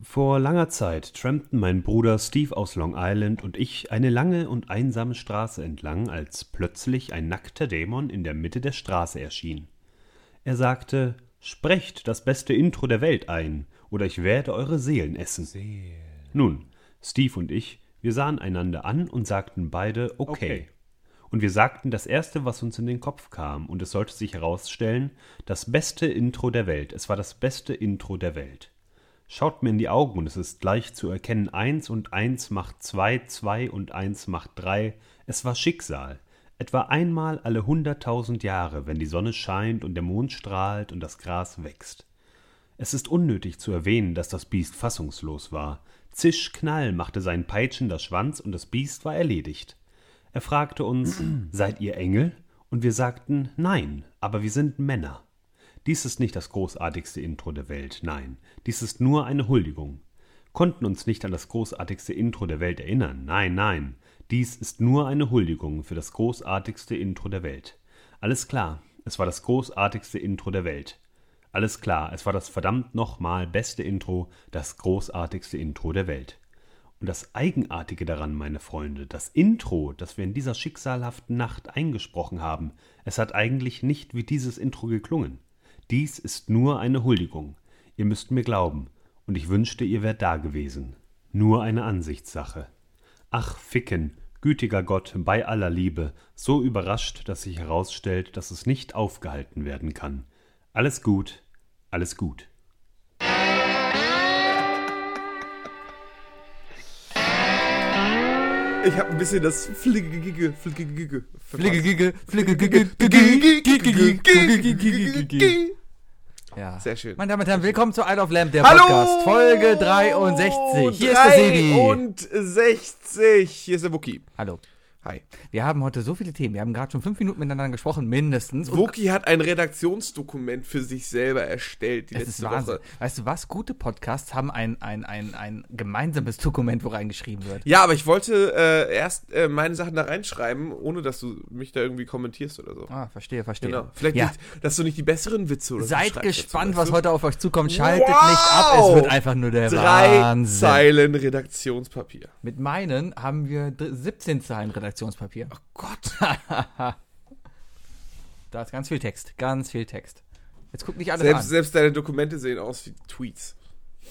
Vor langer Zeit trampten mein Bruder Steve aus Long Island und ich eine lange und einsame Straße entlang, als plötzlich ein nackter Dämon in der Mitte der Straße erschien. Er sagte, Sprecht das beste Intro der Welt ein, oder ich werde eure Seelen essen. Nun, Steve und ich, wir sahen einander an und sagten beide okay. Okay. Und wir sagten das Erste, was uns in den Kopf kam, und es sollte sich herausstellen, das beste Intro der Welt. Es war das beste Intro der Welt. Schaut mir in die Augen und es ist leicht zu erkennen, eins und eins macht zwei, zwei und eins macht drei. Es war Schicksal. Etwa einmal alle hunderttausend Jahre, wenn die Sonne scheint und der Mond strahlt und das Gras wächst. Es ist unnötig zu erwähnen, dass das Biest fassungslos war. Zisch, Knall machte seinen Peitschen das Schwanz und das Biest war erledigt. Er fragte uns, seid ihr Engel? Und wir sagten, nein, aber wir sind Männer. Dies ist nicht das großartigste Intro der Welt, nein, dies ist nur eine Huldigung. Konnten uns nicht an das großartigste Intro der Welt erinnern, nein, nein, dies ist nur eine Huldigung für das großartigste Intro der Welt. Alles klar, es war das großartigste Intro der Welt. Alles klar, es war das verdammt nochmal beste Intro, das großartigste Intro der Welt. Und das Eigenartige daran, meine Freunde, das Intro, das wir in dieser schicksalhaften Nacht eingesprochen haben, es hat eigentlich nicht wie dieses Intro geklungen. Dies ist nur eine Huldigung. Ihr müsst mir glauben, und ich wünschte, ihr wärt da gewesen. Nur eine Ansichtssache. Ach, Ficken, gütiger Gott, bei aller Liebe, so überrascht, dass sich herausstellt, dass es nicht aufgehalten werden kann. Alles gut, alles gut. Ich habe ein bisschen das Fliegegige, Fliegegige, Fliegegige, Fliegegige. Ja. Sehr schön. Meine Damen und Herren, willkommen zu Isle of Lamp, der Hallo! Podcast, Folge 63. Hier ist der Sebi. 63. Hier ist der Wookie. Hallo. Hi. Wir haben heute so viele Themen. Wir haben gerade schon fünf Minuten miteinander gesprochen, mindestens. Wookie hat ein Redaktionsdokument für sich selber erstellt die ist letzte Wahnsinn. Woche. Weißt du was? Gute Podcasts haben ein, ein, ein, ein gemeinsames Dokument, wo reingeschrieben wird. Ja, aber ich wollte äh, erst äh, meine Sachen da reinschreiben, ohne dass du mich da irgendwie kommentierst oder so. Ah, verstehe, verstehe. Genau. Vielleicht, ja. nicht, dass du nicht die besseren Witze oder so Seid schreibst gespannt, dazu, was heute auf euch zukommt. Schaltet Wow! nicht ab, es wird einfach nur der Drei Wahnsinn. Zeilen Redaktionspapier. Mit meinen haben wir d- 17 Zeilen Redaktionspapier. Oh Gott. Da ist ganz viel Text, ganz viel Text. Jetzt guck nicht alles Selbst, an. selbst deine Dokumente sehen aus wie Tweets.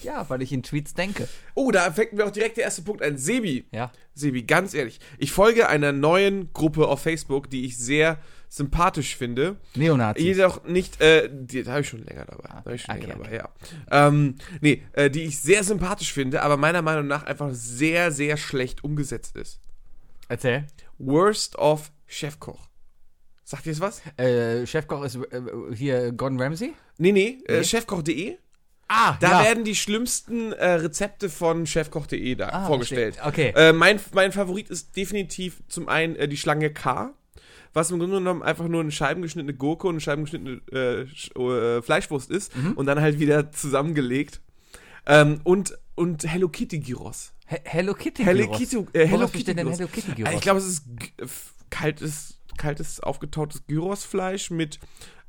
Ja, weil ich in Tweets denke. Oh, da fängt mir auch direkt der erste Punkt ein. Sebi. Ja. Sebi, ganz ehrlich. Ich folge einer neuen Gruppe auf Facebook, die ich sehr sympathisch finde. Neonazis. Jedoch nicht, äh, die, da habe ich schon länger dabei. Da habe ich schon okay, länger okay. dabei, ja. Ähm, nee, äh, die ich sehr sympathisch finde, aber meiner Meinung nach einfach sehr, sehr schlecht umgesetzt ist. Erzähl. Worst of Chefkoch. Sagt ihr es was? Äh, Chefkoch ist äh, hier Gordon Ramsay? Nee, nee, äh, Nee. chefkoch.de. Ah, Da ja. werden die schlimmsten äh, Rezepte von chefkoch.de da Ah, vorgestellt. verstehe. Okay. Äh, mein, mein Favorit ist definitiv zum einen äh, die Schlange K, was im Grunde genommen einfach nur eine scheibengeschnittene Gurke und eine scheibengeschnittene äh, Sch äh, Fleischwurst ist Mhm. und dann halt wieder zusammengelegt. Ähm, und, und Hello Kitty Gyros. He Hello Kitty Hello Gyros. Kitty, äh, Hello Kitty denn. Hello Kitty Gyros? Ich glaube, es ist kaltes, kaltes aufgetautes Gyrosfleisch mit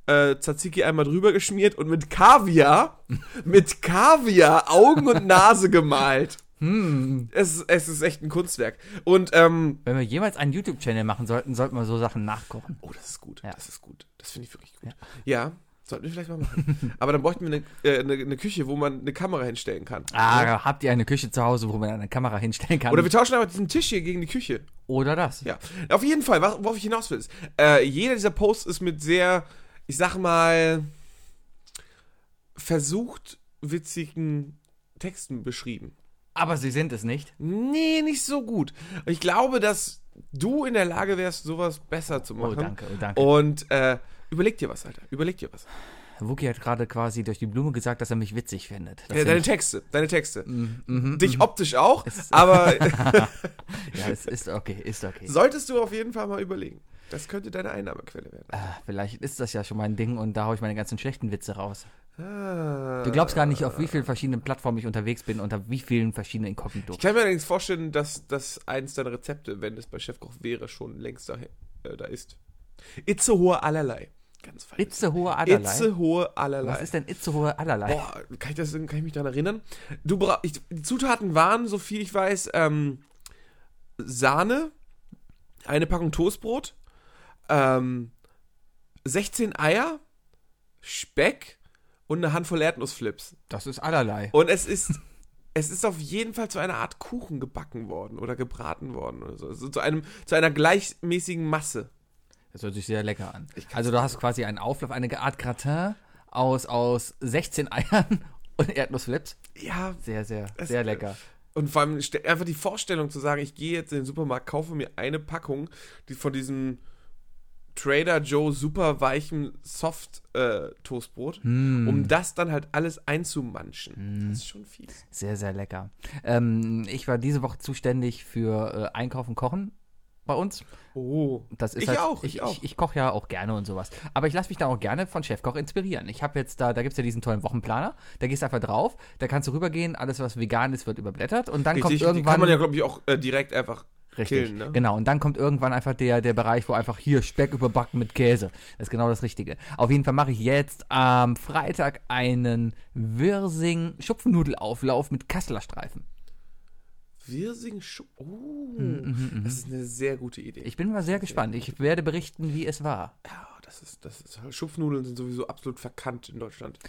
äh, Tzatziki einmal drüber geschmiert und mit Kaviar, mit Kaviar Augen und Nase gemalt. hm. Es, ist- es ist echt ein Kunstwerk. Und, ähm, Wenn wir jemals einen YouTube-Channel machen sollten, sollten wir so Sachen nachkochen. oh, das ist gut. Ja. Das ist gut. Das finde ich wirklich gut. Ja. Sollten wir vielleicht mal machen. Aber dann bräuchten wir eine, äh, eine, eine Küche, wo man eine Kamera hinstellen kann. Ah, habt ihr eine Küche zu Hause, wo man eine Kamera hinstellen kann? Oder wir tauschen einfach diesen Tisch hier gegen die Küche. Oder das. Ja, auf jeden Fall, was- worauf ich hinaus will, ist, äh, jeder dieser Posts ist mit sehr, ich sag mal, versucht witzigen Texten beschrieben. Aber sie sind es nicht. Nee, nicht so gut. Ich glaube, dass du in der Lage wärst, sowas besser zu machen. Oh, danke, oh, danke. Und äh, überleg dir was, Alter. Überleg dir was. Wookie hat gerade quasi durch die Blume gesagt, dass er mich witzig findet. Ja, deine Texte, deine Texte. Mhm, Dich optisch auch, Es- aber Ja, es ist okay, ist okay. solltest du auf jeden Fall mal überlegen. Das könnte deine Einnahmequelle werden. Ah, Vielleicht ist das ja schon mein Ding und da hau ich meine ganzen schlechten Witze raus. Ah. Du glaubst gar nicht, auf wie vielen verschiedenen Plattformen ich unterwegs bin, unter wie vielen verschiedenen Inkognito. Ich kann mir allerdings vorstellen, dass das eins deiner Rezepte, wenn es bei Chefkoch wäre, schon längst da, äh, da ist. Itzehoe allerlei. Ganz falsch. Itzehoe allerlei. Itzehoe allerlei. Was ist denn Itzehoe allerlei? Boah, kann ich, das, kann ich mich daran erinnern? Du bra ich, die Zutaten waren, so viel ich weiß, ähm, Sahne, eine Packung Toastbrot, ähm, 16 Eier, Speck und eine Handvoll Erdnussflips. Das ist allerlei. Und es ist, es ist auf jeden Fall zu einer Art Kuchen gebacken worden oder gebraten worden oder so. Also zu, einem, zu einer gleichmäßigen Masse. Das hört sich sehr lecker an. Also du hast quasi einen Auflauf, eine Art Gratin aus, aus 16 Eiern und Erdnussflips. Ja, Sehr, sehr, sehr lecker. Und vor allem einfach die Vorstellung zu sagen, ich gehe jetzt in den Supermarkt, kaufe mir eine Packung die von diesem Trader Joe super weichen Soft äh, Toastbrot, Hm. um das dann halt alles einzumanschen. Das ist schon fies. Sehr, sehr lecker. Ähm, ich war diese Woche zuständig für äh, Einkaufen, Kochen bei uns. Oh. Das ist Ich halt, auch, Ich, ich auch. ich, koche ja auch gerne und sowas. Aber ich lasse mich da auch gerne von Chefkoch inspirieren. Ich habe jetzt da, da gibt es ja diesen tollen Wochenplaner. Da gehst du einfach drauf, da kannst du rübergehen, alles was vegan ist, wird überblättert und dann Richtig, kommt irgendwann. kann man ja, glaube ich, auch äh, direkt einfach Richtig, killen, ne? genau. Und dann kommt irgendwann einfach der, der Bereich, wo einfach hier Speck überbacken mit Käse. Das ist genau das Richtige. Auf jeden Fall mache ich jetzt am Freitag einen Wirsing-Schupfnudelauflauf mit Kasseler Streifen. Wirsing Schupp. Oh, Hm, das ist eine sehr gute Idee. Ich bin mal sehr gespannt. Ich werde berichten, wie es war. Ja, das ist, das ist, Schupfnudeln sind sowieso absolut verkannt in Deutschland.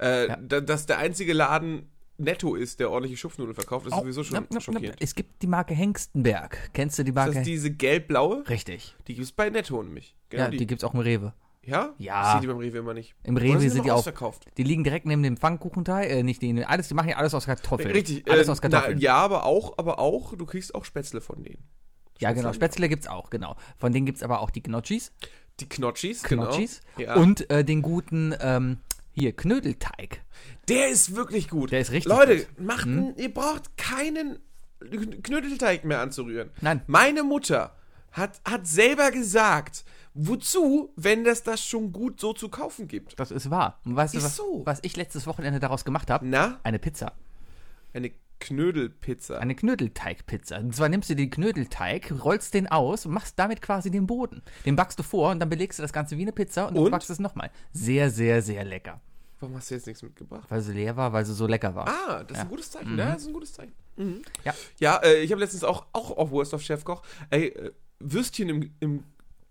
Äh, Ja. da, dass der einzige Laden netto ist, der ordentliche Schupfnudeln verkauft, ist sowieso schon Na, schockierend. Es gibt die Marke Hengstenberg. Kennst du die Ist Marke? das diese gelb-blaue? Richtig. Die gibt es bei Netto nämlich. Genau ja, die, gibt es auch im Rewe. Ja? Ja. Ich sehe die beim Rewe immer nicht. Im Rewe sind sind die auch. ausverkauft. Die liegen direkt neben dem Pfannkuchenteig. Äh, nicht die, alles, die machen ja alles aus Kartoffeln. Richtig. Alles äh, aus Kartoffeln. Na, ja, aber auch, aber auch, du kriegst auch Spätzle von denen. ja, genau. Spätzle? Spätzle gibt's auch, genau. Von denen gibt's aber auch die Gnocchis. Die Knotschis, Knotschis. genau. Ja. Und äh, den guten, ähm, hier, Knödelteig. der ist wirklich gut. Der ist richtig Leute, gut. Hm? macht, n- ihr braucht keinen Knödelteig mehr anzurühren. Nein. Meine Mutter hat, hat selber gesagt, wozu, wenn das das schon gut so zu kaufen gibt. Das ist wahr. Und weißt du, Ist was, so. was ich letztes Wochenende daraus gemacht habe? Na? Eine Pizza. Eine Knödelpizza. Eine Knödelteigpizza. Und zwar nimmst du den Knödelteig, rollst den aus und machst damit quasi den Boden. Den backst du vor und dann belegst du das Ganze wie eine Pizza und, Und? du backst es nochmal. Sehr, sehr, sehr lecker. Warum hast du jetzt nichts mitgebracht? Weil sie leer war, weil sie so lecker war. Ah, das ist ein gutes Zeichen. Ja, das ist ein gutes Zeichen. Mhm. Ja. Ja, äh, ich habe letztens auch, auch auf Worst of Chefkoch ey, äh, Würstchen im, im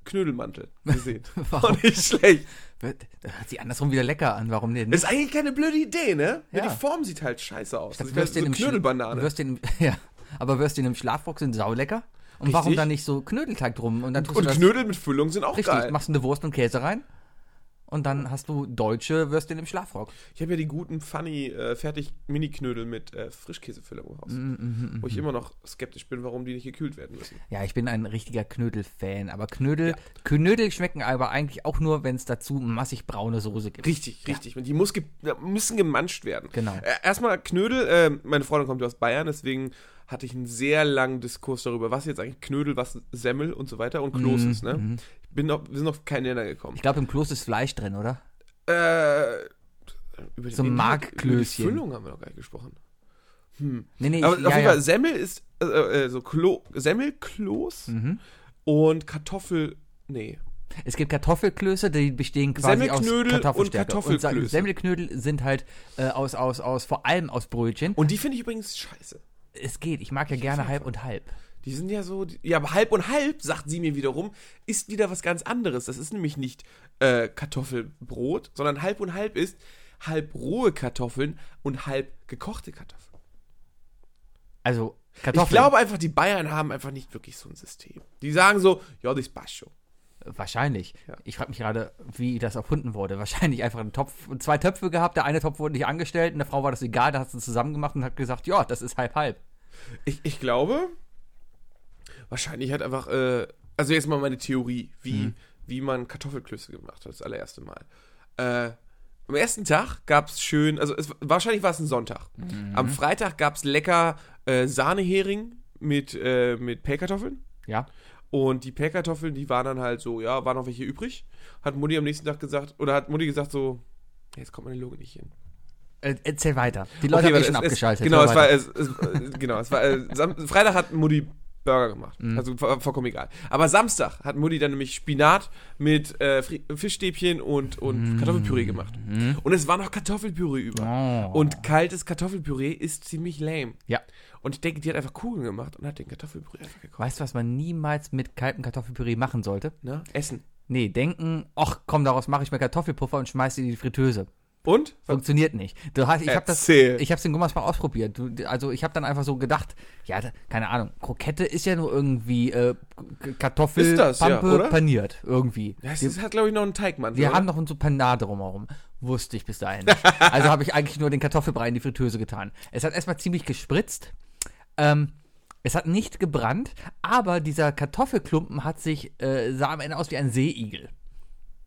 Knödelmantel gesehen. Warum? War nicht schlecht. Das hört sich andersrum wieder lecker an. Warum denn Ist eigentlich keine blöde Idee, ne? Ja. Die Form sieht halt scheiße aus. Das Das wäre so Knödelbanane. Würstchen im, ja, aber Würstchen im Schlafrock sind saulecker. Und Richtig. warum dann nicht so Knödelteig drum? Und dann tust Und Knödel mit Füllung sind auch richtig, geil. machst du eine Wurst und Käse rein. Und dann hast du deutsche Würstchen im Schlafrock. Ich habe ja die guten funny äh, fertig Mini-Knödel mit äh, Frischkäsefüllung im Haus. Mm, wo ich immer noch skeptisch bin, warum die nicht gekühlt werden müssen. Ja, ich bin ein richtiger Knödel-Fan. Aber Knödel, Knödel schmecken aber eigentlich auch nur, wenn es dazu massig braune Soße gibt. Richtig, richtig. Und die muss ge ja, müssen gemanscht werden. Genau. Äh, erstmal Knödel, äh, meine Freundin kommt ja aus Bayern, deswegen hatte ich einen sehr langen Diskurs darüber, was jetzt eigentlich Knödel, was Semmel und so weiter und Kloß Mhm, ist, ne? Ich bin noch, wir sind auf keinen Nenner gekommen. Ich glaube, im Kloß ist Fleisch drin, oder? Äh, über So den Markklößchen. Über die Füllung haben wir noch gar nicht gesprochen. Nee, nee, Aber ich, auf ja, jeden ja. Fall, Semmel ist, äh, äh, so Klo Semmelkloß Mhm. und Kartoffel, nee. Es gibt Kartoffelklöße, die bestehen quasi aus Semmelknödel und Kartoffelstärke. Kartoffelklöße. Sa- Semmelknödel sind halt äh, aus, aus, aus, vor allem aus Brötchen. Und die finde ich übrigens scheiße. Es geht, ich mag ja gerne halb und halb. Die sind ja so, ja, aber halb und halb, sagt sie mir wiederum, ist wieder was ganz anderes. Das ist nämlich nicht äh, Kartoffelbrot, sondern halb und halb ist halb rohe Kartoffeln und halb gekochte Kartoffeln. Also Kartoffeln. Ich glaube einfach, die Bayern haben einfach nicht wirklich so ein System. Die sagen so, ja, das passt schon. Wahrscheinlich. Ja. Ich frage mich gerade, wie das erfunden wurde. Wahrscheinlich einfach einen Topf, zwei Töpfe gehabt. Der eine Topf wurde nicht angestellt und der Frau war das egal. Da hat sie zusammen gemacht und hat gesagt, ja, das ist halb halb. Ich, ich glaube, wahrscheinlich hat einfach, äh, also jetzt mal meine Theorie, wie, wie man Kartoffelklöße gemacht hat, das allererste Mal. Äh, am ersten Tag gab es schön, also es, wahrscheinlich war es ein Sonntag. Am Freitag gab es lecker äh, Sahnehering mit, äh, mit Pellkartoffeln. Ja. Und die Pellkartoffeln, die waren dann halt so, ja, waren noch welche übrig. Hat Mutti am nächsten Tag gesagt, oder hat Mutti gesagt so, jetzt kommt meine Lunge nicht hin. Äh, erzähl weiter. Die Leute Okay, haben eh warte, schon es- abgeschaltet. Es, genau, es war, es, es, äh, genau, es war, äh, Freitag hat Mutti Burger gemacht. Also vo- vollkommen egal. Aber Samstag hat Mutti dann nämlich Spinat mit äh, Fischstäbchen und, und Kartoffelpüree gemacht. Und es war noch Kartoffelpüree über. Oh. Und kaltes Kartoffelpüree ist ziemlich lame. Ja. Und ich denke, die hat einfach Kugeln gemacht und hat den Kartoffelpüree einfach gekocht. Weißt du, was man niemals mit kaltem Kartoffelpüree machen sollte? Ne? Essen. Nee, denken, ach komm, daraus mache ich mir Kartoffelpuffer und schmeiß die in die Fritteuse. Und? Funktioniert nicht. Du hast, ich habe das, ich habe es in Gummersbach ausprobiert. Du, also ich habe dann einfach so gedacht, ja, keine Ahnung, Krokette ist ja nur irgendwie äh, Kartoffel, Ist das, ja, Pampe, oder? paniert irgendwie. Ja, es wir ist, hat, glaube ich, noch einen Teigmantel. wir oder? haben noch so Panade drumherum. Wusste ich bis dahin nicht. Also habe ich eigentlich nur den Kartoffelbrei in die Fritteuse getan. Es hat erstmal ziemlich gespritzt. Ähm, es hat nicht gebrannt, aber dieser Kartoffelklumpen hat sich, äh, sah am Ende aus wie ein Seeigel.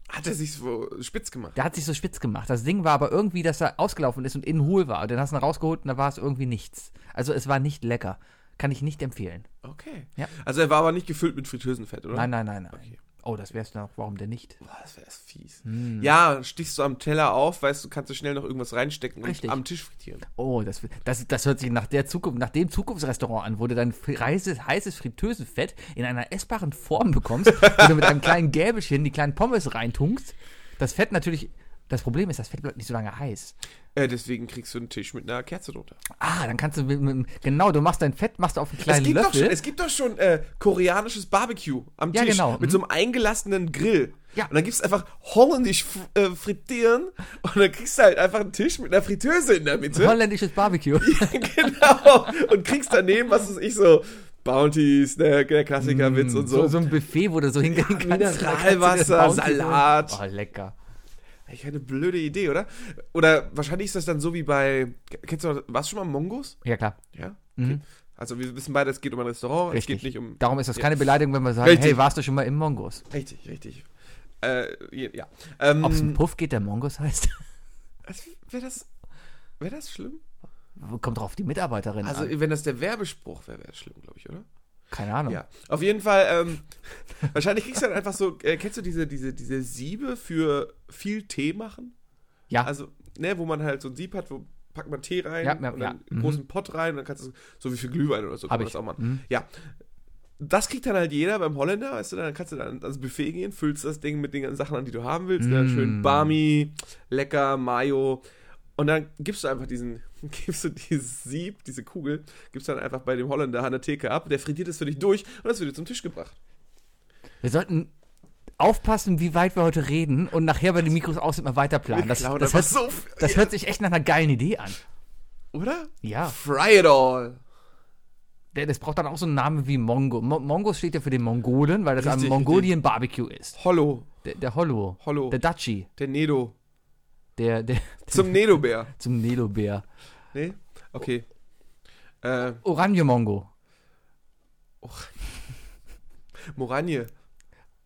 Hat er sich so spitz gemacht? Der hat sich so spitz gemacht. Das Ding war aber irgendwie, dass er ausgelaufen ist und innen hohl war. Und dann hast du ihn rausgeholt und da war es irgendwie nichts. Also es war nicht lecker. Kann ich nicht empfehlen. Okay. Ja. Also er war aber nicht gefüllt mit Fritteusenfett, oder? Nein, nein, nein, nein. Oh, das wär's noch. Warum denn nicht? Boah, das wäre fies. Hm. Ja, stichst du am Teller auf, weißt du, kannst du schnell noch irgendwas reinstecken Richtig. und am Tisch frittieren. Oh, das, das, das hört sich nach der Zukunft, nach dem Zukunftsrestaurant an, wo du dein heißes, heißes Fritteusenfett in einer essbaren Form bekommst, wo du mit einem kleinen Gäbelchen die kleinen Pommes reintunkst. Das Fett natürlich, das Problem ist, das Fett bleibt nicht so lange heiß. Äh, deswegen kriegst du einen Tisch mit einer Kerze drunter. Ah, dann kannst du mit, mit, genau, du machst dein Fett, machst du auf einen Es kleinen gibt, doch Löffel. schon, es gibt doch schon äh, koreanisches Barbecue am Ja, Tisch genau. mit so einem eingelassenen Grill. Ja. Und dann gibst du einfach holländisch äh, frittieren und dann kriegst du halt einfach einen Tisch mit einer Fritteuse in der Mitte. Holländisches Barbecue. genau. Und kriegst daneben, was weiß ich, so Bounty, Snack, der Klassikerwitz und so. Mm, so. So ein Buffet, wo du so hingehen kannst. Mineralwasser, Da kannst dir Salat. Oh, lecker. Eigentlich eine blöde Idee, oder? Oder wahrscheinlich ist das dann so wie bei. Kennst du, warst du schon mal Mongos? Ja, klar. Ja? Okay. Also wir wissen beide, es geht um ein Restaurant, Mhm. Richtig. es geht nicht um. Darum ist das keine Beleidigung, wenn wir sagen, Richtig. hey, warst du schon mal im Mongos? Richtig, richtig. Äh, ja. Ähm, Ob es ein Puff geht, der Mongos heißt? Wäre das. Wäre das schlimm? Kommt drauf die Mitarbeiterin Also, an. wenn das der Werbespruch wäre, wäre das schlimm, glaube ich, oder? Keine Ahnung. Ja. Auf jeden Fall, ähm, wahrscheinlich kriegst du dann einfach so, äh, kennst du diese, diese, diese Siebe für viel Tee machen? Ja. Also, ne, wo man halt so ein Sieb hat, wo packt man Tee rein Ja, ja, und dann einen Mhm. großen Pott rein und dann kannst du so wie viel Glühwein oder so kann man ich. das auch machen. Mhm. Ja. Das kriegt dann halt jeder beim Holländer, weißt du, dann kannst du dann ans Buffet gehen, füllst das Ding mit den ganzen Sachen an, die du haben willst, ne? Mm. schön Barmi, lecker, Mayo und dann gibst du einfach diesen, gibst du dieses Sieb, diese Kugel, gibst dann einfach bei dem Holländer an der Theke ab, der frittiert es für dich durch und das wird dir zum Tisch gebracht. Wir sollten aufpassen, wie weit wir heute reden und nachher bei den Mikros aus immer weiter planen. Das, das, hört, so das hört sich echt nach einer geilen Idee an. Oder? Ja. Fry it all. Das braucht dann auch so einen Namen wie Mongo. Mo Mongos steht ja für den Mongolen, weil das ein Richtig, Mongolien Barbecue ist. Hollow, Der, der Hollow. Hollow, Der Dachi. der Nedo. Der, der Zum Nedo-Bär. zum Nedobär. Nee? Okay. Äh, Oranje Mongo. Moranje.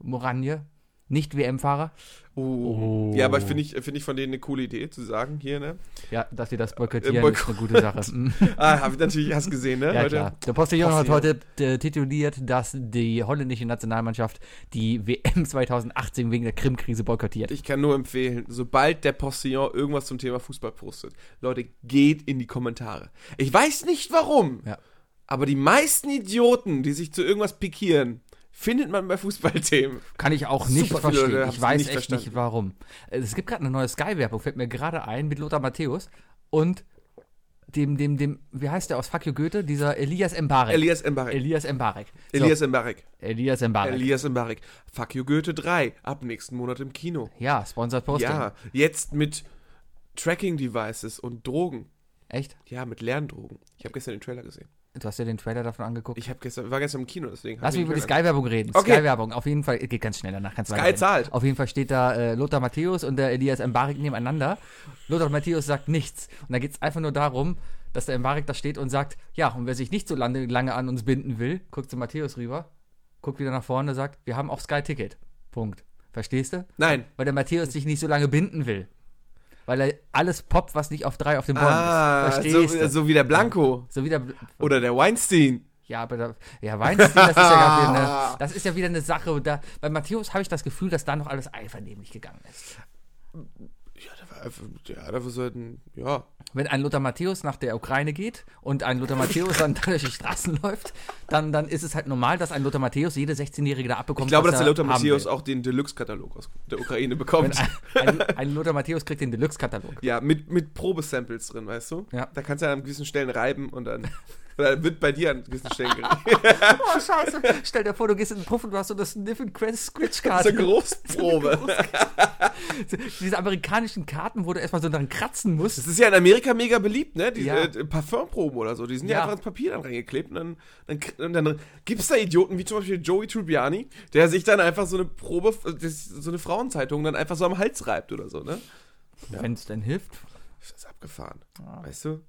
Moranje. Nicht WM-Fahrer. Oh. Ja, aber finde ich, finde ich von denen eine coole Idee zu sagen hier, ne? Ja, dass sie das boykottieren, Äh, ist eine gute Sache. Mhm. Ah, habe ich natürlich, hast gesehen, ne? Ja, heute? klar. Der Postillon hat heute äh, tituliert, dass die holländische Nationalmannschaft die WM 2018 wegen der Krim-Krise boykottiert. Ich kann nur empfehlen, sobald der Postillon irgendwas zum Thema Fußball postet, Leute, geht in die Kommentare. Ich weiß nicht warum, Ja. aber die meisten Idioten, die sich zu irgendwas pikieren, findet man bei Fußballthemen. Kann ich auch nicht Super verstehen. Leute ich weiß nicht echt verstanden. nicht warum. Äh, Es gibt gerade eine neue Sky-Werbung, fällt mir gerade ein, mit Lothar Matthäus und dem, dem, dem, wie heißt der aus Fuck You Goethe? Dieser Elias Mbarek. Elias Mbarek. Elias Mbarek. So, Elias Mbarek. Elias Mbarek. Elias Mbarek. Fuck you Goethe 3. Ab nächsten Monat im Kino. ja, Sponsored Posting. Ja, jetzt mit Tracking-Devices und Drogen. Echt? Ja, mit Lerndrogen. Ich habe gestern den Trailer gesehen. Du hast ja den Trailer davon angeguckt. Ich hab gestern, war gestern im Kino, deswegen. Lass ich mich über die Sky-Werbung reden. Okay. Sky-Werbung, auf jeden Fall, geht ganz schnell danach. Kannst Sky zahlt. Auf jeden Fall steht da äh, Lothar Matthäus und der Elias Mbarek nebeneinander. Lothar Matthäus sagt nichts. Und da geht es einfach nur darum, dass der Mbarek da steht und sagt, ja, und wer sich nicht so lange, lange an uns binden will, guckt zu Matthäus rüber, guckt wieder nach vorne, sagt, wir haben auch Sky-Ticket. Punkt. Verstehst du? Nein. Weil der Matthäus sich nicht so lange binden will. Weil er alles poppt, was nicht auf drei auf dem Baum Ah, ist. so, Verstehst du? so wie der Blanco. So wieder. Oder der Weinstein. Ja, aber da, ja, Weinstein, das ist ja, wieder eine, das ist ja wieder eine Sache. Da, bei Matthäus habe ich das Gefühl, dass da noch alles einvernehmlich gegangen ist. Ja, der war einfach, ja, der war so ein, ja. Wenn ein Lothar Matthäus nach der Ukraine geht und ein Lothar Matthäus dann durch die Straßen läuft, dann, dann ist es halt normal, dass ein Lothar Matthäus jede 16-Jährige da abbekommt. Ich glaube, dass der er Lothar Matthäus auch den Deluxe-Katalog aus der Ukraine bekommt. ein, ein, ein Lothar Matthäus kriegt den Deluxe-Katalog. Ja, mit, mit Probesamples drin, weißt du? Ja. Da kannst du an gewissen Stellen reiben und dann, dann wird bei dir an gewissen Stellen geredet. Oh, scheiße. Stell dir vor, du gehst in den Puff und du hast so das Sniff and Quest so eine Großprobe. Diese amerikanischen Karten, wo du erstmal so dran kratzen musst. Das ist ja in Amerika mega beliebt, ne? Diese Ja. äh, Parfumproben oder so. Die sind ja, Ja. einfach ins Papier dann reingeklebt und dann, dann, und dann gibt es da Idioten wie zum Beispiel Joey Tribbiani, der sich dann einfach so eine Probe, so eine Frauenzeitung dann einfach so am Hals reibt oder so, ne? Wenn es denn hilft. Das ist abgefahren. Weißt du?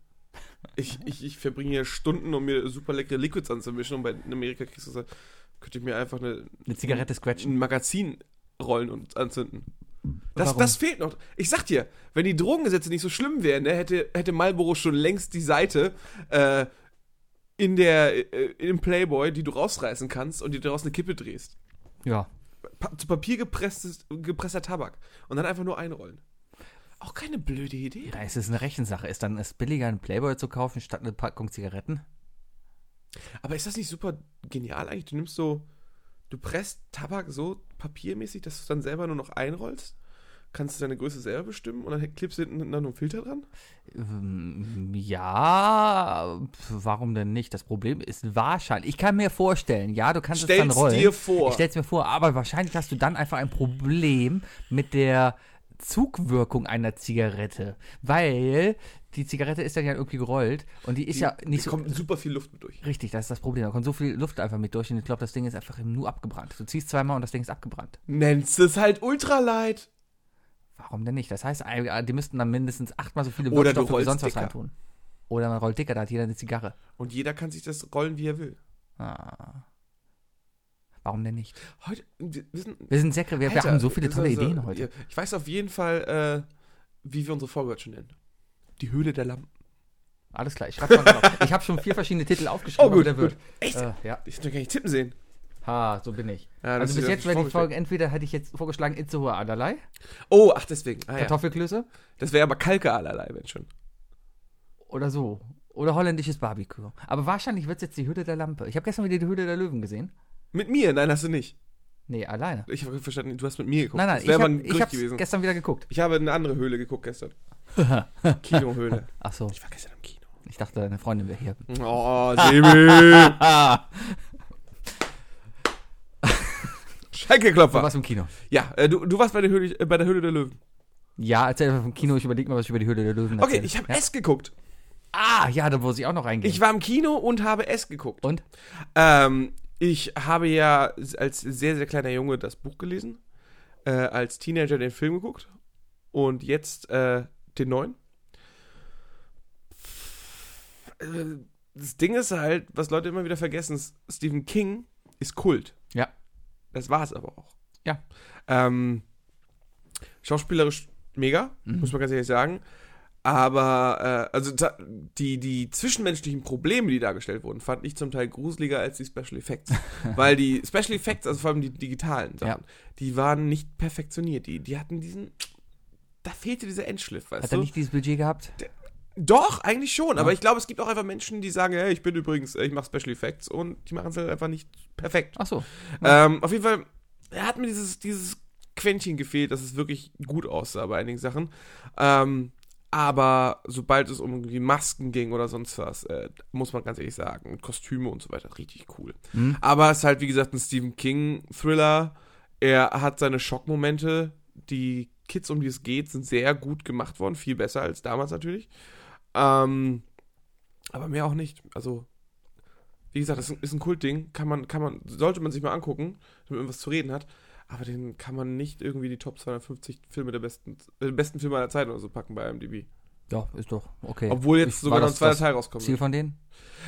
Ich, ich, ich verbringe hier Stunden, um mir super leckere Liquids anzumischen und bei Amerika kriegst du so, könnte ich mir einfach eine, Eine Zigarette scratchen. ein Magazin rollen und anzünden. Das, Warum? das fehlt noch. Ich sag dir, wenn die Drogengesetze nicht so schlimm wären, ne, hätte, hätte Marlboro schon längst die Seite äh, in der, äh, im Playboy, die du rausreißen kannst und dir daraus eine Kippe drehst. Ja. Pa zu Papier gepresstes, gepresster Tabak. Und dann einfach nur einrollen. Auch keine blöde Idee. Da ist es eine Rechensache. Ist dann es billiger, einen Playboy zu kaufen, statt eine Packung Zigaretten? Aber ist das nicht super genial eigentlich? Du nimmst so, du presst Tabak so papiermäßig, dass du es dann selber nur noch einrollst. Kannst du deine Größe selber bestimmen und dann klebst du hinten noch einen Filter dran? Ähm, Ja, warum denn nicht? Das Problem ist wahrscheinlich, ich kann mir vorstellen, ja, du kannst es dann Stell's rollen. dir vor. Ich stell's mir vor, aber wahrscheinlich hast du dann einfach ein Problem mit der Zugwirkung einer Zigarette, weil die Zigarette ist dann ja irgendwie gerollt und die ist ja nicht da so kommt super viel Luft mit durch. richtig, das ist das Problem. Da kommt so viel Luft einfach mit durch und ich glaube, das Ding ist einfach nur abgebrannt. Du ziehst zweimal und das Ding ist abgebrannt. Nennst es halt Ultralight. Warum denn nicht? Das heißt, die müssten dann mindestens achtmal so viele Wirkstoffe wie sonst was dicker. reintun. Oder man rollt dicker, da hat jeder eine Zigarre. Und jeder kann sich das rollen, wie er will. Ah. Warum denn nicht? Heute, wir sind, Wir sind sehr, wir, wir haben so viele tolle also, Ideen heute. Ich weiß auf jeden Fall, äh, wie wir unsere Folge heute schon nennen. Die Höhle der Lampen. Alles klar, ich schreibe mal drauf. Ich habe schon vier verschiedene Titel aufgeschrieben, Oh, gut, der wird. gut. Echt? Äh, ja. Ich hätte gar nicht tippen sehen. Ha, so bin ich. Ja, also bis jetzt wäre die. Folge, entweder hätte ich jetzt vorgeschlagen Itzehoe Aderlei, Oh, ach, deswegen. Ah, ja. Kartoffelklöße Das wäre aber Kalke allerlei, wenn schon. oder so. Oder holländisches Barbecue. Aber wahrscheinlich wird es jetzt die Hütte der Lampe. Ich habe gestern wieder die Hütte der Löwen gesehen. Mit mir? Nein, hast du nicht. Nee, alleine. Ich habe verstanden, du hast mit mir geguckt. Nein, nein, das ich habe gewesen. gestern wieder geguckt. Ich habe eine andere Höhle geguckt gestern. Kinohöhle. Ach so, Ich war gestern im Kino. ich dachte, deine Freundin wäre hier. Oh, Sebi. Ah, du Schenkelklopfer. warst im Kino. Ja, äh, du, du warst bei der, Höhle, äh, bei der Höhle der Löwen. Ja, erzähl einfach vom Kino, ich überlege mal, was ich über die Hütte der Löwen Okay, erzähle. ich habe ja? S geguckt. Ah, ja, da muss ich auch noch reingehen. Ich war im Kino und habe S geguckt. Und? Ähm, ich habe ja als sehr, sehr kleiner Junge das Buch gelesen, äh, als Teenager den Film geguckt und jetzt äh, den neuen. Äh, Das Ding ist halt, was Leute immer wieder vergessen, ist, Stephen King ist Kult. Ja. Das war es aber auch. Ja. Ähm, schauspielerisch mega, Mhm. muss man ganz ehrlich sagen. Aber, äh, also die, die zwischenmenschlichen Probleme, die dargestellt wurden, fand ich zum Teil gruseliger als die Special Effects. Weil die Special Effects, also vor allem die digitalen Sachen, die waren nicht perfektioniert. Die, die hatten diesen. Da fehlte dieser Endschliff, weißt Hat du? er nicht dieses Budget gehabt? Doch, eigentlich schon. Aber ich glaube, es gibt auch einfach Menschen, die sagen, hey, ich bin übrigens, äh, ich mache Special Effects und die machen es halt einfach nicht perfekt. Ach so. Ähm, auf jeden Fall, er hat mir dieses, dieses Quäntchen gefehlt, dass es wirklich gut aussah bei einigen Sachen. Ähm, aber sobald es um die Masken ging oder sonst was, äh, muss man ganz ehrlich sagen, Kostüme und so weiter, richtig cool. Hm? Aber es ist halt, wie gesagt, ein Stephen King-Thriller. Er hat seine Schockmomente. Die Kids, um die es geht, sind sehr gut gemacht worden. Viel besser als damals natürlich. Ähm, aber mehr auch nicht. Also, wie gesagt, das ist ein, ist ein Kultding. Kann man, kann man, sollte man sich mal angucken, damit man was zu reden hat. Aber den kann man nicht irgendwie die Top 250 Filme der besten, äh, besten Filme aller Zeiten oder so packen bei IMDb. Ja, ist doch okay. Obwohl jetzt Ich- sogar noch ein zweiter Teil rauskommt. Ziel von denen?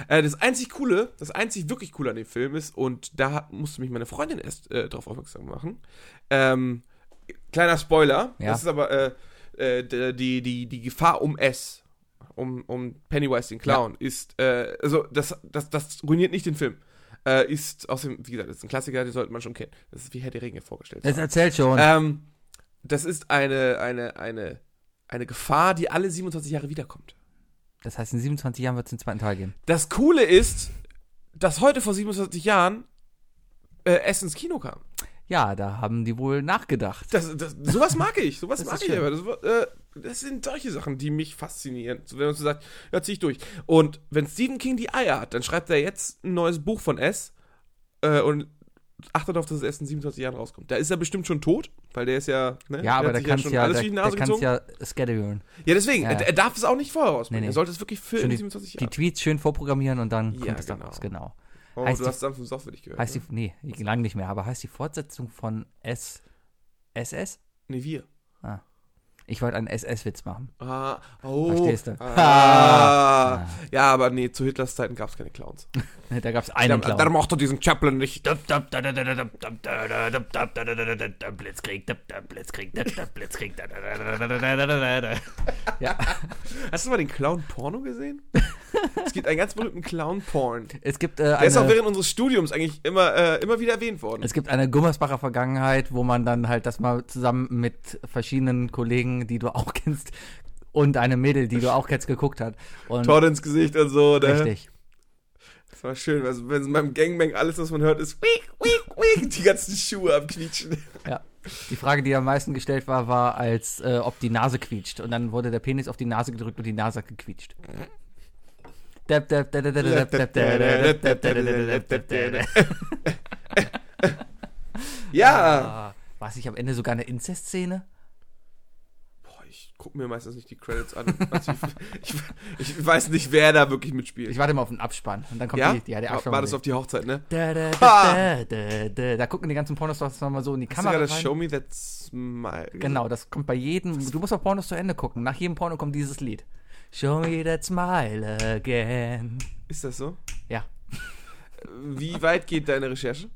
Äh, das einzig Coole, das einzig wirklich Coole an dem Film ist, und da hat- musste mich meine Freundin erst äh, drauf aufmerksam machen. Ähm, kleiner Spoiler, Ja. das ist aber äh, äh, die, die, die Gefahr um S, um, um Pennywise den Clown, ist, äh, also das, das, das ruiniert nicht den Film. Äh, ist außerdem, wie gesagt, das ist ein Klassiker, den sollte man schon kennen. Das ist wie Herr der Ringe vorgestellt. Das erzählt schon. Ähm, das ist eine, eine, eine, eine Gefahr, die alle 27 Jahre wiederkommt. Das heißt, in 27 Jahren wird es den zweiten Teil geben. Das Coole ist, dass heute vor 27 Jahren äh, S ins Kino kam. Ja, da haben die wohl nachgedacht. Das, das, sowas mag ich, sowas mag ich schön. aber. Das, äh, das sind solche Sachen, die mich faszinieren. So, wenn man so sagt, ja, zieh ich durch. Und wenn Stephen King die Eier hat, dann schreibt er jetzt ein neues Buch von S äh, und achtet darauf, dass es erst in 27 Jahren rauskommt. Da ist er bestimmt schon tot, weil der ist ja, ne, Ja, aber der kann es schon ja, alles der, durch die der Nase kann's gezogen. ja schedulen. Ja, deswegen, Ja, Er, ja. er darf es auch nicht vorher rausbringen. Nee, nee. Er sollte es wirklich für Schon in die- 27 Die Jahren. Tweets schön vorprogrammieren und dann Ja, kommt es dann genau. raus, genau. Oh, heißt du die- hast sanft und soft für dich gehört. Heißt ne? die, nee, lang nicht mehr, aber heißt die Fortsetzung von S, SS? Nee, wir. Ich wollte einen SS-Witz machen. Ah, oh. Verstehst du? Ah. Ja, aber nee, zu Hitlers Zeiten gab es keine Clowns. Da gab es einen der Clown. mochte diesen Chaplin nicht. Blitzkrieg, Blitzkrieg, Blitzkrieg. Ja. Hast du mal den Clown Porno gesehen? Es gibt einen ganz berühmten Clown Porn. Es gibt, äh, Der ist auch eine, während unseres Studiums eigentlich immer, äh, immer wieder erwähnt worden. es gibt eine Gummersbacher Vergangenheit, wo man dann halt das mal zusammen mit verschiedenen Kollegen, die du auch kennst, und eine Mädel, die du auch kennst, geguckt hat. Und Tor ins Gesicht und so. Ne? richtig. Das war schön. Also, wenn beim Gangbang alles, was man hört, ist wiek, wiek, wiek, die ganzen Schuhe am Quietschen. Ja. Die Frage, die am meisten gestellt war, war, als äh, ob die Nase quietscht. Und dann wurde der Penis auf die Nase gedrückt und die Nase hat gequietscht. Ja. Ah, War es nicht am Ende sogar eine Inzestszene? Boah, ich gucke mir meistens nicht die Credits an. Also ich, ich, ich weiß nicht, wer da wirklich mitspielt. Ich warte mal auf den Abspann. Und dann kommt ja? die, ja, der Abspann. war das auf die Hochzeit, ne? da, da, da, da, da, da gucken die ganzen Pornostars nochmal so in die Hast du Kamera gerade rein. Show Me That Smile? Genau, das kommt bei jedem. Du musst auf Pornos zu Ende gucken. Nach jedem Porno kommt dieses Lied. Show me that smile again. Ist das so? Ja. Wie weit geht deine Recherche?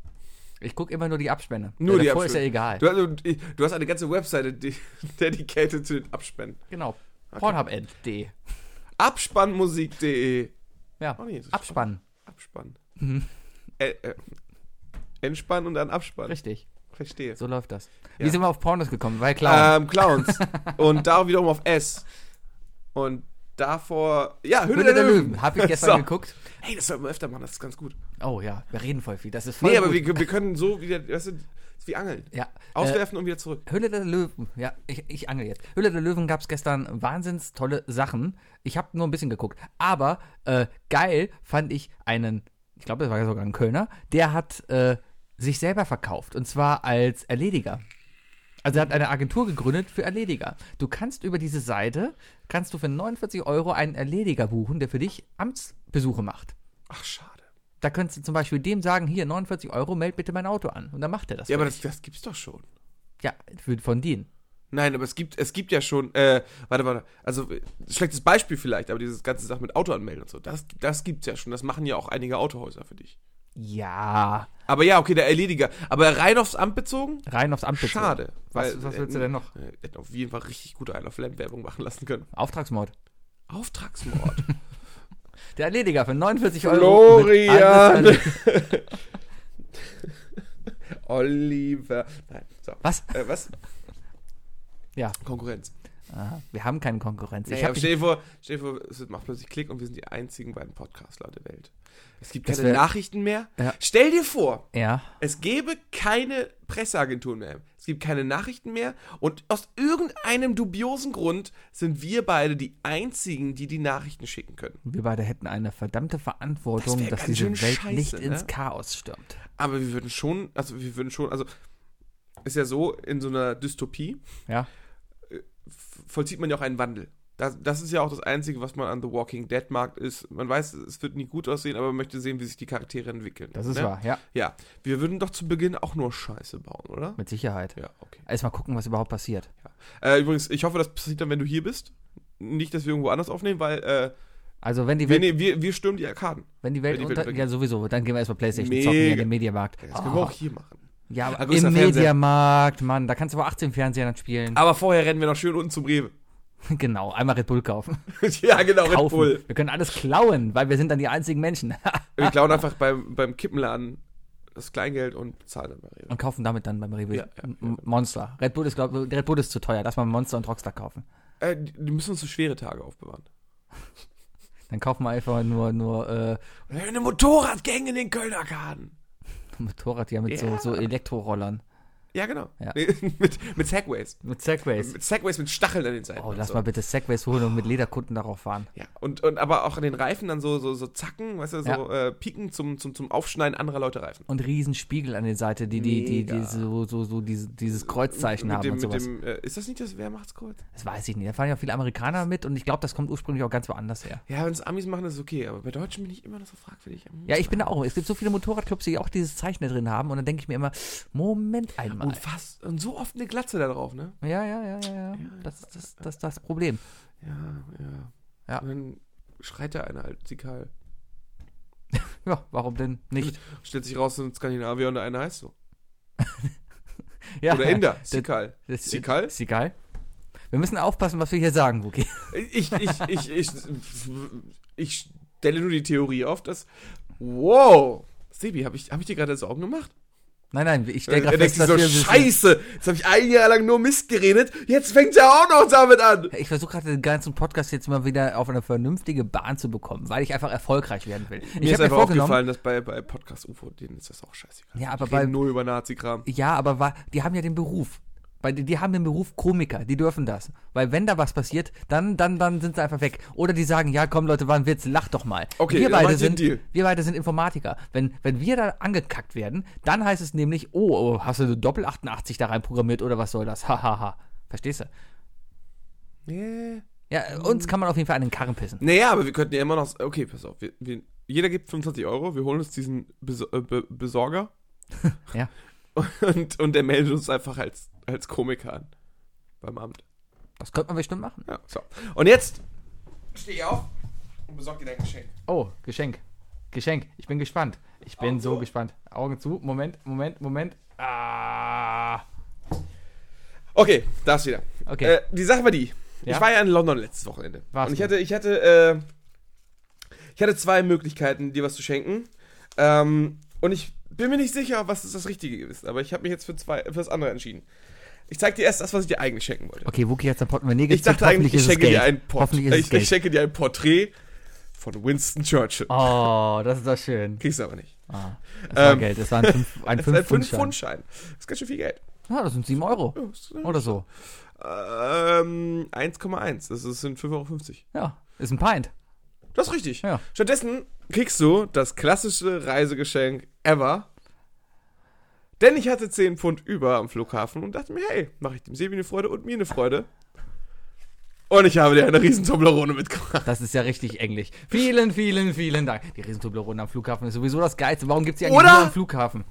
Ich gucke immer nur die Abspänne. Nur Der die davor ist ja egal. Du, hast- du hast eine ganze Webseite die, dedicated zu den Abspannen. Genau. Pornhub.de. Abspannmusik.de. Ja. Oh nee, Abspann. Abspann. Mhm. Äh, äh, Entspann und dann Abspann. Richtig. Verstehe. So läuft das. Ja. Wie sind wir auf Pornos gekommen? Weil klar. Ähm, Clowns. und da wiederum auf S. Und davor, ja, Hülle, Höhle der Löwen. Hab ich gestern So. geguckt. Hey, das sollten wir öfter machen, das ist ganz gut. Oh ja, wir reden voll viel. Das ist voll Nee, aber wir, wir können so wieder, weißt du, wie Angeln. ja. Äh, Auswerfen und wieder zurück. Höhle der Löwen. Ja, ich, ich angel jetzt. Höhle der Löwen gab es gestern wahnsinns tolle Sachen. Ich habe nur ein bisschen geguckt. Aber äh, geil fand ich einen, ich glaube, das war sogar ein Kölner, der hat äh, sich selber verkauft. Und zwar als Erlediger. Also er hat eine Agentur gegründet für Erlediger. Du kannst über diese Seite, kannst du für 49 Euro einen Erlediger buchen, der für dich Amtsbesuche macht. Ach, schade. Da könntest du zum Beispiel dem sagen, hier 49 Euro, meld bitte mein Auto an. Und dann macht er das. Ja, aber das, das gibt's doch schon. ja, von denen. Nein, aber es gibt, es gibt ja schon, äh, warte, warte, also, schlechtes Beispiel vielleicht, aber dieses ganze Sache mit Auto anmelden und so, das, das gibt's ja schon. Das machen ja auch einige Autohäuser für dich. Ja, Aber ja, okay, der Erlediger. Aber rein aufs Amt bezogen? rein aufs Amt bezogen. Schade. Was, was willst du äh, denn noch? äh, Hätten auf jeden Fall richtig gute Ein auf Land Werbung machen lassen können. Auftragsmord. Auftragsmord. Der Erlediger für 49 Euro. Florian. Oliver. Nein, so. Was? Äh, was? Ja. Konkurrenz. Aha, wir haben keine Konkurrenz. Ich hab stell dir vor, stell dir vor, es macht plötzlich Klick und wir sind die einzigen beiden Podcastler der Welt. Es gibt keine wär- Nachrichten mehr. Ja. Stell dir vor, ja, es gäbe keine Presseagenturen mehr. Es gibt keine Nachrichten mehr. Und aus irgendeinem dubiosen Grund sind wir beide die einzigen, die die Nachrichten schicken können. wir beide hätten eine verdammte Verantwortung, Das dass diese Welt scheiße, nicht ne? ins Chaos stürmt. Aber wir würden schon, also wir würden schon, also ist ja so, in so einer Dystopie Ja, f- vollzieht man ja auch einen Wandel. Das, das ist ja auch das Einzige, was man an The Walking Dead mag, ist, man weiß, es wird nie gut aussehen, aber man möchte sehen, wie sich die Charaktere entwickeln. das ist ne? wahr. Ja, Ja, wir würden doch zu Beginn auch nur Scheiße bauen, oder? mit Sicherheit. Ja, okay. Erstmal gucken, was überhaupt passiert. Äh, übrigens, ich hoffe, das passiert dann, wenn du hier bist. Nicht, dass wir irgendwo anders aufnehmen, weil äh, Also wenn die wir, Welt, nee, wir, wir stürmen die Arkaden. wenn die Welt, wenn die Welt unter, ja sowieso, dann gehen wir erstmal Playstation Mega. zocken hier in den Mediamarkt. Das können wir Oh. auch hier machen. Ja, aber Ah, größter im. Mediamarkt, Mann, da kannst du aber 18 Fernseher dann spielen. Aber vorher rennen wir noch schön unten zum Rewe. genau, einmal Red Bull kaufen. ja, genau, Red kaufen. Bull. Wir können alles klauen, weil wir sind dann die einzigen Menschen. Wir klauen einfach beim, beim Kippenladen das Kleingeld und bezahlen dann bei Rewe. und kaufen damit dann beim Rewe Ja, ja, ja. Monster. Red Bull ist glaub, Red Bull ist zu teuer, lass mal Monster und Rockstar kaufen. Äh, die müssen uns so schwere Tage aufbewahren. Dann kaufen wir einfach nur, nur äh, Eine Motorradgang in den Kölner Arkaden. Motorrad, ja, mit Ja. so, so Elektrorollern. Ja, genau. Ja. Nee, mit, mit Segways. Mit Segways. Mit Segways mit Stacheln an den Seiten. Oh, lass so. mal bitte Segways holen und mit Lederkunden darauf fahren. Ja, und, und aber auch an den Reifen dann so, so, so Zacken, weißt du, so Ja. äh, Piken zum, zum, zum Aufschneiden anderer Leute Reifen. Und Riesenspiegel an der Seite, die, die, die, die so, so, so diese, dieses Kreuzzeichen mit haben dem, und sowas. Dem, äh, ist das nicht das Wehrmachtskreuz? Das weiß ich nicht. Da fahren ja viele Amerikaner mit und ich glaube, das kommt ursprünglich auch ganz woanders her. Ja, wenn es Amis machen, ist okay, aber bei Deutschen bin ich immer noch so fragwürdig. Ja, ich bin da auch. Es gibt so viele Motorradclubs, die auch dieses Zeichen da drin haben und dann denke ich mir immer, Moment einmal. Und fast, und so oft eine Glatze da drauf, ne? Ja, ja, ja, ja, ja. Das ist das, das, das Problem. Ja, ja. Ja. Und dann schreit da einer halt, Sikal. Ja, warum denn nicht? Stellt sich raus in Skandinavier und der eine heißt so. Ja, Oder Inder, Sikal. Sikal? Egal. Wir müssen aufpassen, was wir hier sagen, Wookie. Ich, ich, ich, ich, ich stelle nur die Theorie auf, dass. Wow! Sebi, habe ich, hab ich dir gerade Sorgen gemacht? Nein, nein, ich stelle gerade denkt fest, dass so, wir... scheiße, jetzt habe ich ein Jahr lang nur Mist geredet, jetzt fängt er auch noch damit an. Ich versuche gerade den ganzen Podcast jetzt mal wieder auf eine vernünftige Bahn zu bekommen, weil ich einfach erfolgreich werden will. Mir ich ist mir einfach aufgefallen, dass bei, bei Podcast UFO, denen ist das auch scheißegal. Ja, aber bei- nur über Nazi-Kram. ja, aber die haben ja den Beruf. Weil die, die haben den Beruf Komiker, die dürfen das. Weil wenn da was passiert, dann, dann, dann sind sie einfach weg. Oder die sagen, ja komm Leute, war ein Witz, lach doch mal. Okay, wir beide sind, Deal. wir beide sind Informatiker. Wenn, wenn wir da angekackt werden, dann heißt es nämlich, oh, oh hast du eine Doppel 88 da rein programmiert oder was soll das? Hahaha. Verstehst du? Yeah. Ja, uns kann man auf jeden Fall an den Karren pissen. Naja, aber wir könnten ja immer noch. Okay, pass auf. Wir, wir, jeder gibt 25 Euro, wir holen uns diesen Beso äh, Be Besorger. Ja. Und, und der meldet uns einfach als, als Komiker an. Beim Amt. Das könnte man bestimmt machen. Ja, so. Und jetzt steh ich auf und besorg dir dein Geschenk. Oh, Geschenk. Geschenk. Ich bin gespannt. Ich bin Augen so zu. gespannt. Augen zu. Moment, Moment, Moment. Ah. Okay, da ist wieder. Okay. Äh, die Sache war die. Ja? Ich war ja in London letztes Wochenende. Warst und ich du? hatte, ich hatte, äh, ich hatte zwei Möglichkeiten, dir was zu schenken. Ähm, und ich bin mir nicht sicher, was das Richtige ist. Aber ich habe mich jetzt für zwei, für das andere entschieden. Ich zeig dir erst das, was ich dir eigentlich schenken wollte. Okay, Wookie hat sein Portemonnaie Ich gezückt. dachte eigentlich, ich schenke dir ein Port ich, ich schenke dir ein Porträt von Winston Churchill. Oh, das ist doch schön. Kriegst du aber nicht. Ah, das war Ähm, Geld. Das war ein 5 ein Das ist ein fünf Pfund 5-Pfund-Schein. Das ist ganz schön viel Geld. Ja, das sind 7 Euro. Ja, Oder so. Ähm, 1,1. Das sind 5,50 Euro. Ja, ist ein Pint. Das ist richtig. Ja. Stattdessen kriegst du das klassische Reisegeschenk ever. Denn ich hatte 10 Pfund über am Flughafen und dachte mir, hey, mache ich dem Sebi eine Freude und mir eine Freude. Und ich habe dir eine riesen Toblerone mitgebracht. Das ist ja richtig englisch. Vielen, vielen, vielen Dank. Die Riesentoblerone am Flughafen ist sowieso das Geilste. Warum gibt es die eigentlich Oder? nur am Flughafen?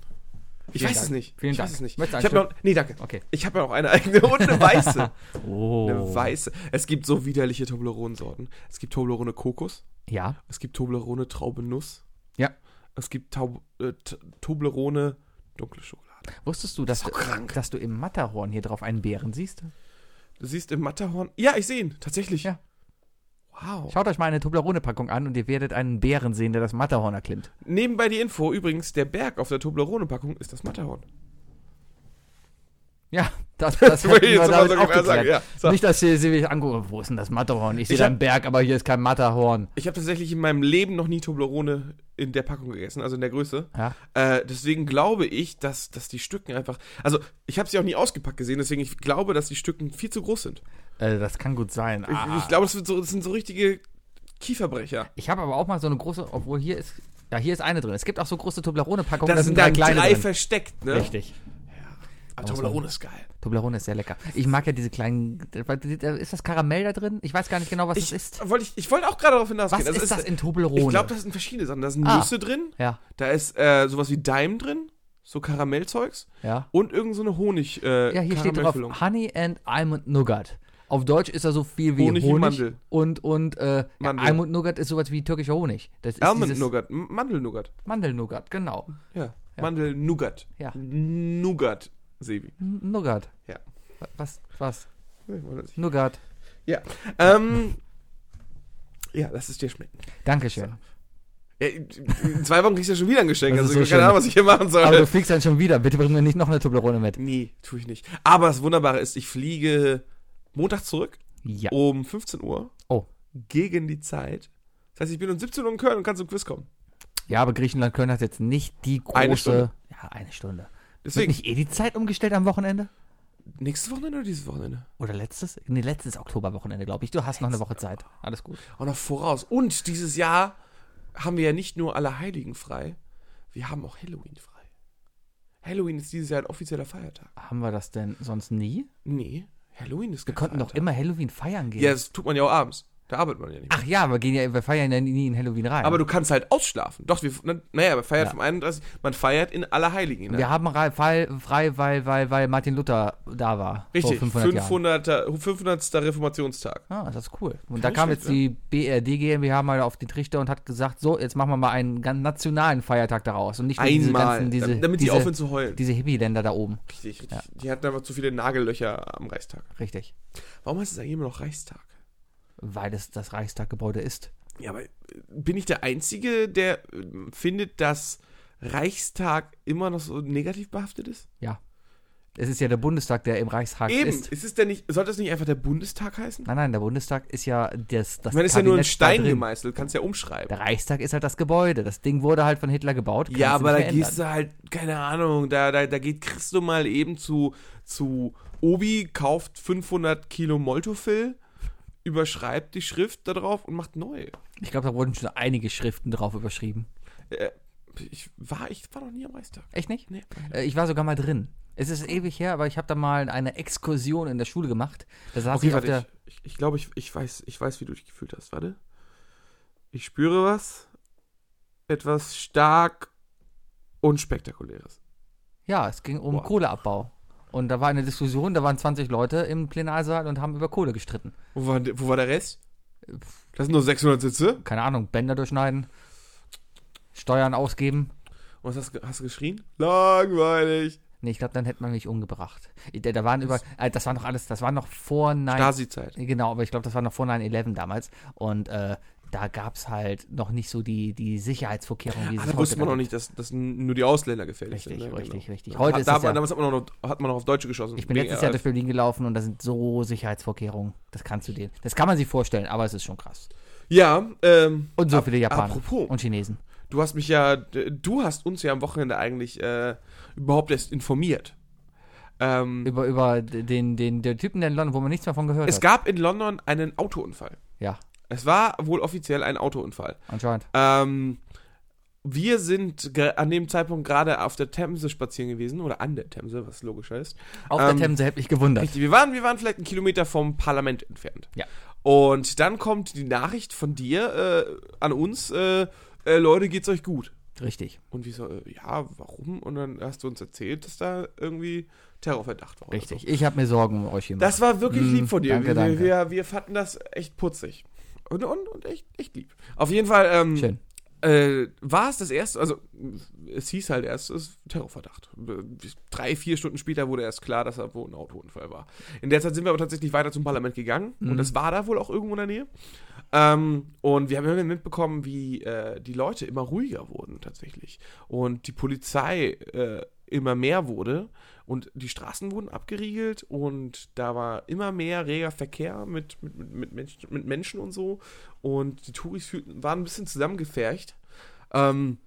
Ich Vielen weiß Dank. es nicht. Vielen ich Dank. weiß es nicht. Ich habe noch. Nee, danke. Okay. Ich habe ja noch eine eigene und eine weiße. Oh. Eine weiße. Es gibt so widerliche Toblerone-Sorten. Es gibt Toblerone Kokos. Ja. Es gibt Toblerone Traube Nuss. Ja. Es gibt Taub, äh, Toblerone dunkle Schokolade. Wusstest du, dass, So du, dass du im Matterhorn hier drauf einen Bären siehst? Du siehst im Matterhorn. Ja, ich sehe ihn. Tatsächlich. Ja. Wow. Schaut euch mal eine Toblerone-Packung an und ihr werdet einen Bären sehen, der das Matterhorn erklimmt. Nebenbei die Info, übrigens, der Berg auf der Toblerone-Packung ist das Matterhorn. Ja, das, das hätten ich wir jetzt mal damit so auch ungefähr sagen, geklärt. ja. So. Nicht, dass sie sie mich angucken, wo ist denn das Matterhorn? Ich sehe Ich da einen Berg, aber hier ist kein Matterhorn. Ich habe tatsächlich in meinem Leben noch nie Toblerone in der Packung gegessen, also in der Größe. Ja. Äh, deswegen glaube ich, dass, dass die Stücken einfach. Also, ich habe sie auch nie ausgepackt gesehen, deswegen ich glaube, dass die Stücken viel zu groß sind. Äh, das kann gut sein. Ich, Ah. ich glaube, das, so, das sind so richtige Kieferbrecher. Ich habe aber auch mal so eine große, obwohl hier ist, ja, hier ist eine drin. Es gibt auch so große Toblerone-Packungen, Da da sind sind drei drei drin. versteckt, ne? Richtig. Aber Toblerone ist geil. Toblerone ist sehr lecker. Ich mag ja diese kleinen, ist das Karamell da drin? Ich weiß gar nicht genau, was Ich, das ist. wollte ich, ich wollte auch gerade darauf hinausgehen. Was Das ist das in Toblerone? Ich glaube, das sind verschiedene Sachen. Da sind Ah. Nüsse drin, ja, da ist äh, sowas wie Daim drin, so Karamellzeugs ja. und irgend so eine Honig äh, Ja, hier steht drauf. Honey and Almond Nougat. Auf Deutsch ist da so viel wie Honig Honig, wie Mandel. und und äh, ja, Mandel. Almond Nougat ist sowas wie türkischer Honig. Das ist Almond Nougat, M- Mandelnougat. Mandelnougat, genau. Ja, Mandel-Nougat. Ja. Nougat, Sebi. Nougat. Ja. Wa- Was was? Nougat. Ja. Ähm, ja, lass es dir schmecken. Dankeschön. Ja, in zwei Wochen kriegst du ja schon wieder ein Geschenk. Das Also so keine. Ahnung, was ich hier machen soll. Aber du fliegst dann schon wieder. Bitte bring mir nicht noch eine Toblerone mit. nee, tue ich nicht. Aber das Wunderbare ist, ich fliege Montag zurück Ja. um 15 Uhr Oh. gegen die Zeit Das heißt, ich bin um 17 Uhr in Köln und kann zum Quiz kommen. Ja, aber Griechenland-Köln hat jetzt nicht die große. Eine Stunde. Ja, eine Stunde. Wird Deswegen, nicht eh die Zeit umgestellt am Wochenende? nächstes Wochenende oder dieses Wochenende? Oder letztes? Nee, letztes Oktoberwochenende, glaube ich. Du hast noch eine Woche Zeit. Alles gut. Auch noch voraus. Und dieses Jahr haben wir ja nicht nur alle Heiligen frei, wir haben auch Halloween frei. Halloween ist dieses Jahr ein offizieller Feiertag. Haben wir das denn sonst nie? Nee, Halloween ist Wir kein konnten doch Feiertag. immer Halloween feiern gehen. Ja, das tut man ja auch abends. Da arbeitet man ja nicht. mehr. Ach ja, wir gehen ja, wir feiern ja nie in Halloween rein. Aber du kannst halt ausschlafen. Doch, wir, na- naja, man feiert Ja. vom 31. Man feiert in Allerheiligen. Ne? wir haben rei- frei, frei weil, weil, weil Martin Luther da war. Richtig, Vor 500 Jahren. 500. 500. Reformationstag. Ah, das ist cool. Und Kann da kam jetzt die BRD GmbH mal auf den Trichter und hat gesagt, so, jetzt machen wir mal einen ganz nationalen Feiertag daraus. Und nicht nur diese Einmal. ganzen, diese, damit sie diese, aufhören zu heulen. diese Hippie-Länder da oben. Richtig, richtig. Ja. Die hatten einfach zu viele Nagellöcher am Reichstag. Richtig. Warum heißt es eigentlich immer noch Reichstag? Weil es das Reichstaggebäude ist. Ja, aber äh, bin ich der Einzige, der äh, findet, dass Reichstag immer noch so negativ behaftet ist? Ja. Es ist ja der Bundestag, der im Reichstag Eben, ist. ist es denn nicht, sollte es nicht einfach der Bundestag heißen? Nein, nein, der Bundestag ist ja das, das Ich meine, ist ja nur ein Stein gemeißelt, kannst ja umschreiben. Der Reichstag ist halt das Gebäude. Das Ding wurde halt von Hitler gebaut. Ja, aber da gehst du halt, keine Ahnung, da, da, da geht Christo mal eben zu, zu Obi, kauft 500 Kilo Moltofil, überschreibt die Schrift da drauf und macht neu. Ich glaube, da wurden schon einige Schriften drauf überschrieben. Äh, ich, war, ich war noch nie am Reichstag. Echt nicht? Nee. Äh, Ich war sogar mal drin. Es ist ewig her, aber ich habe da mal eine Exkursion in der Schule gemacht. Da saß Okay, ich auf warte, der. ich, ich, ich glaube, ich, ich, weiß, ich weiß, wie du dich gefühlt hast. Warte. Ich spüre was. Etwas stark unspektakuläres. Ja, es ging um Wow. Kohleabbau. Und da war eine Diskussion, da waren 20 Leute im Plenarsaal und haben über Kohle gestritten. Wo war, wo war der Rest? Das sind nur 600 Sitze. Keine Ahnung, Bänder durchschneiden, Steuern ausgeben. Und was hast, du- hast du geschrien? Langweilig. Nee, ich glaube, dann hätte man mich umgebracht. Da, da waren über. Äh, das war noch alles, das war noch vor 9. Stasi-Zeit. Genau, aber ich glaube, das war noch vor 9-11 damals. Und äh, da gab es halt noch nicht so die, die Sicherheitsvorkehrungen, wie Ah, es da wusste man noch nicht, dass, dass nur die Ausländer gefährlich Richtig, sind. ne? richtig, Genau. richtig. Heute hat, ist da, es ja- Damals hat man, noch, hat man noch auf Deutsche geschossen. Ich bin letztes Jahr durch Berlin gelaufen und da sind so Sicherheitsvorkehrungen. Das kannst du dir. Das kann man sich vorstellen, aber es ist schon krass. Ja, ähm, Und so viele Japaner Apropos, und Chinesen. du hast mich ja, du hast uns ja am Wochenende eigentlich äh, überhaupt erst informiert. Ähm, Über, über den, den, den Typen in London, wo man nichts mehr von gehört es hat. gab in London einen Autounfall. Ja, Es war wohl offiziell ein Autounfall. anscheinend. Ähm, wir sind an dem Zeitpunkt gerade auf der Themse spazieren gewesen, oder an der Themse, was logischer ist. Auf Ähm, der Themse hätte mich gewundert. Richtig, wir waren, wir waren vielleicht einen Kilometer vom Parlament entfernt. Ja. Und dann kommt die Nachricht von dir äh, an uns, äh, äh, Leute, geht's euch gut? Richtig, Und wir so, äh, ja, warum? Und dann hast du uns erzählt, dass da irgendwie Terrorverdacht war. richtig. Ich habe mir Sorgen um euch gemacht. Das war wirklich lieb von dir. danke, wir, danke. Wir, wir fanden das echt putzig. Und, und, und echt, echt lieb. Auf jeden Fall ähm, Schön. äh, war es das erste, also es hieß halt erst, es ist Terrorverdacht. Drei, vier Stunden später wurde erst klar, dass da wohl ein Autounfall war. In der Zeit sind wir aber tatsächlich weiter zum Parlament gegangen Mhm. und es war da wohl auch irgendwo in der Nähe. Ähm, und wir haben immer mitbekommen, wie äh, die Leute immer ruhiger wurden tatsächlich. Und die Polizei äh, immer mehr wurde und die Straßen wurden abgeriegelt und da war immer mehr reger Verkehr mit, mit, mit, mit, Mensch, mit Menschen und so. Und die Touris fühlten, waren ein bisschen zusammengefercht. Ähm,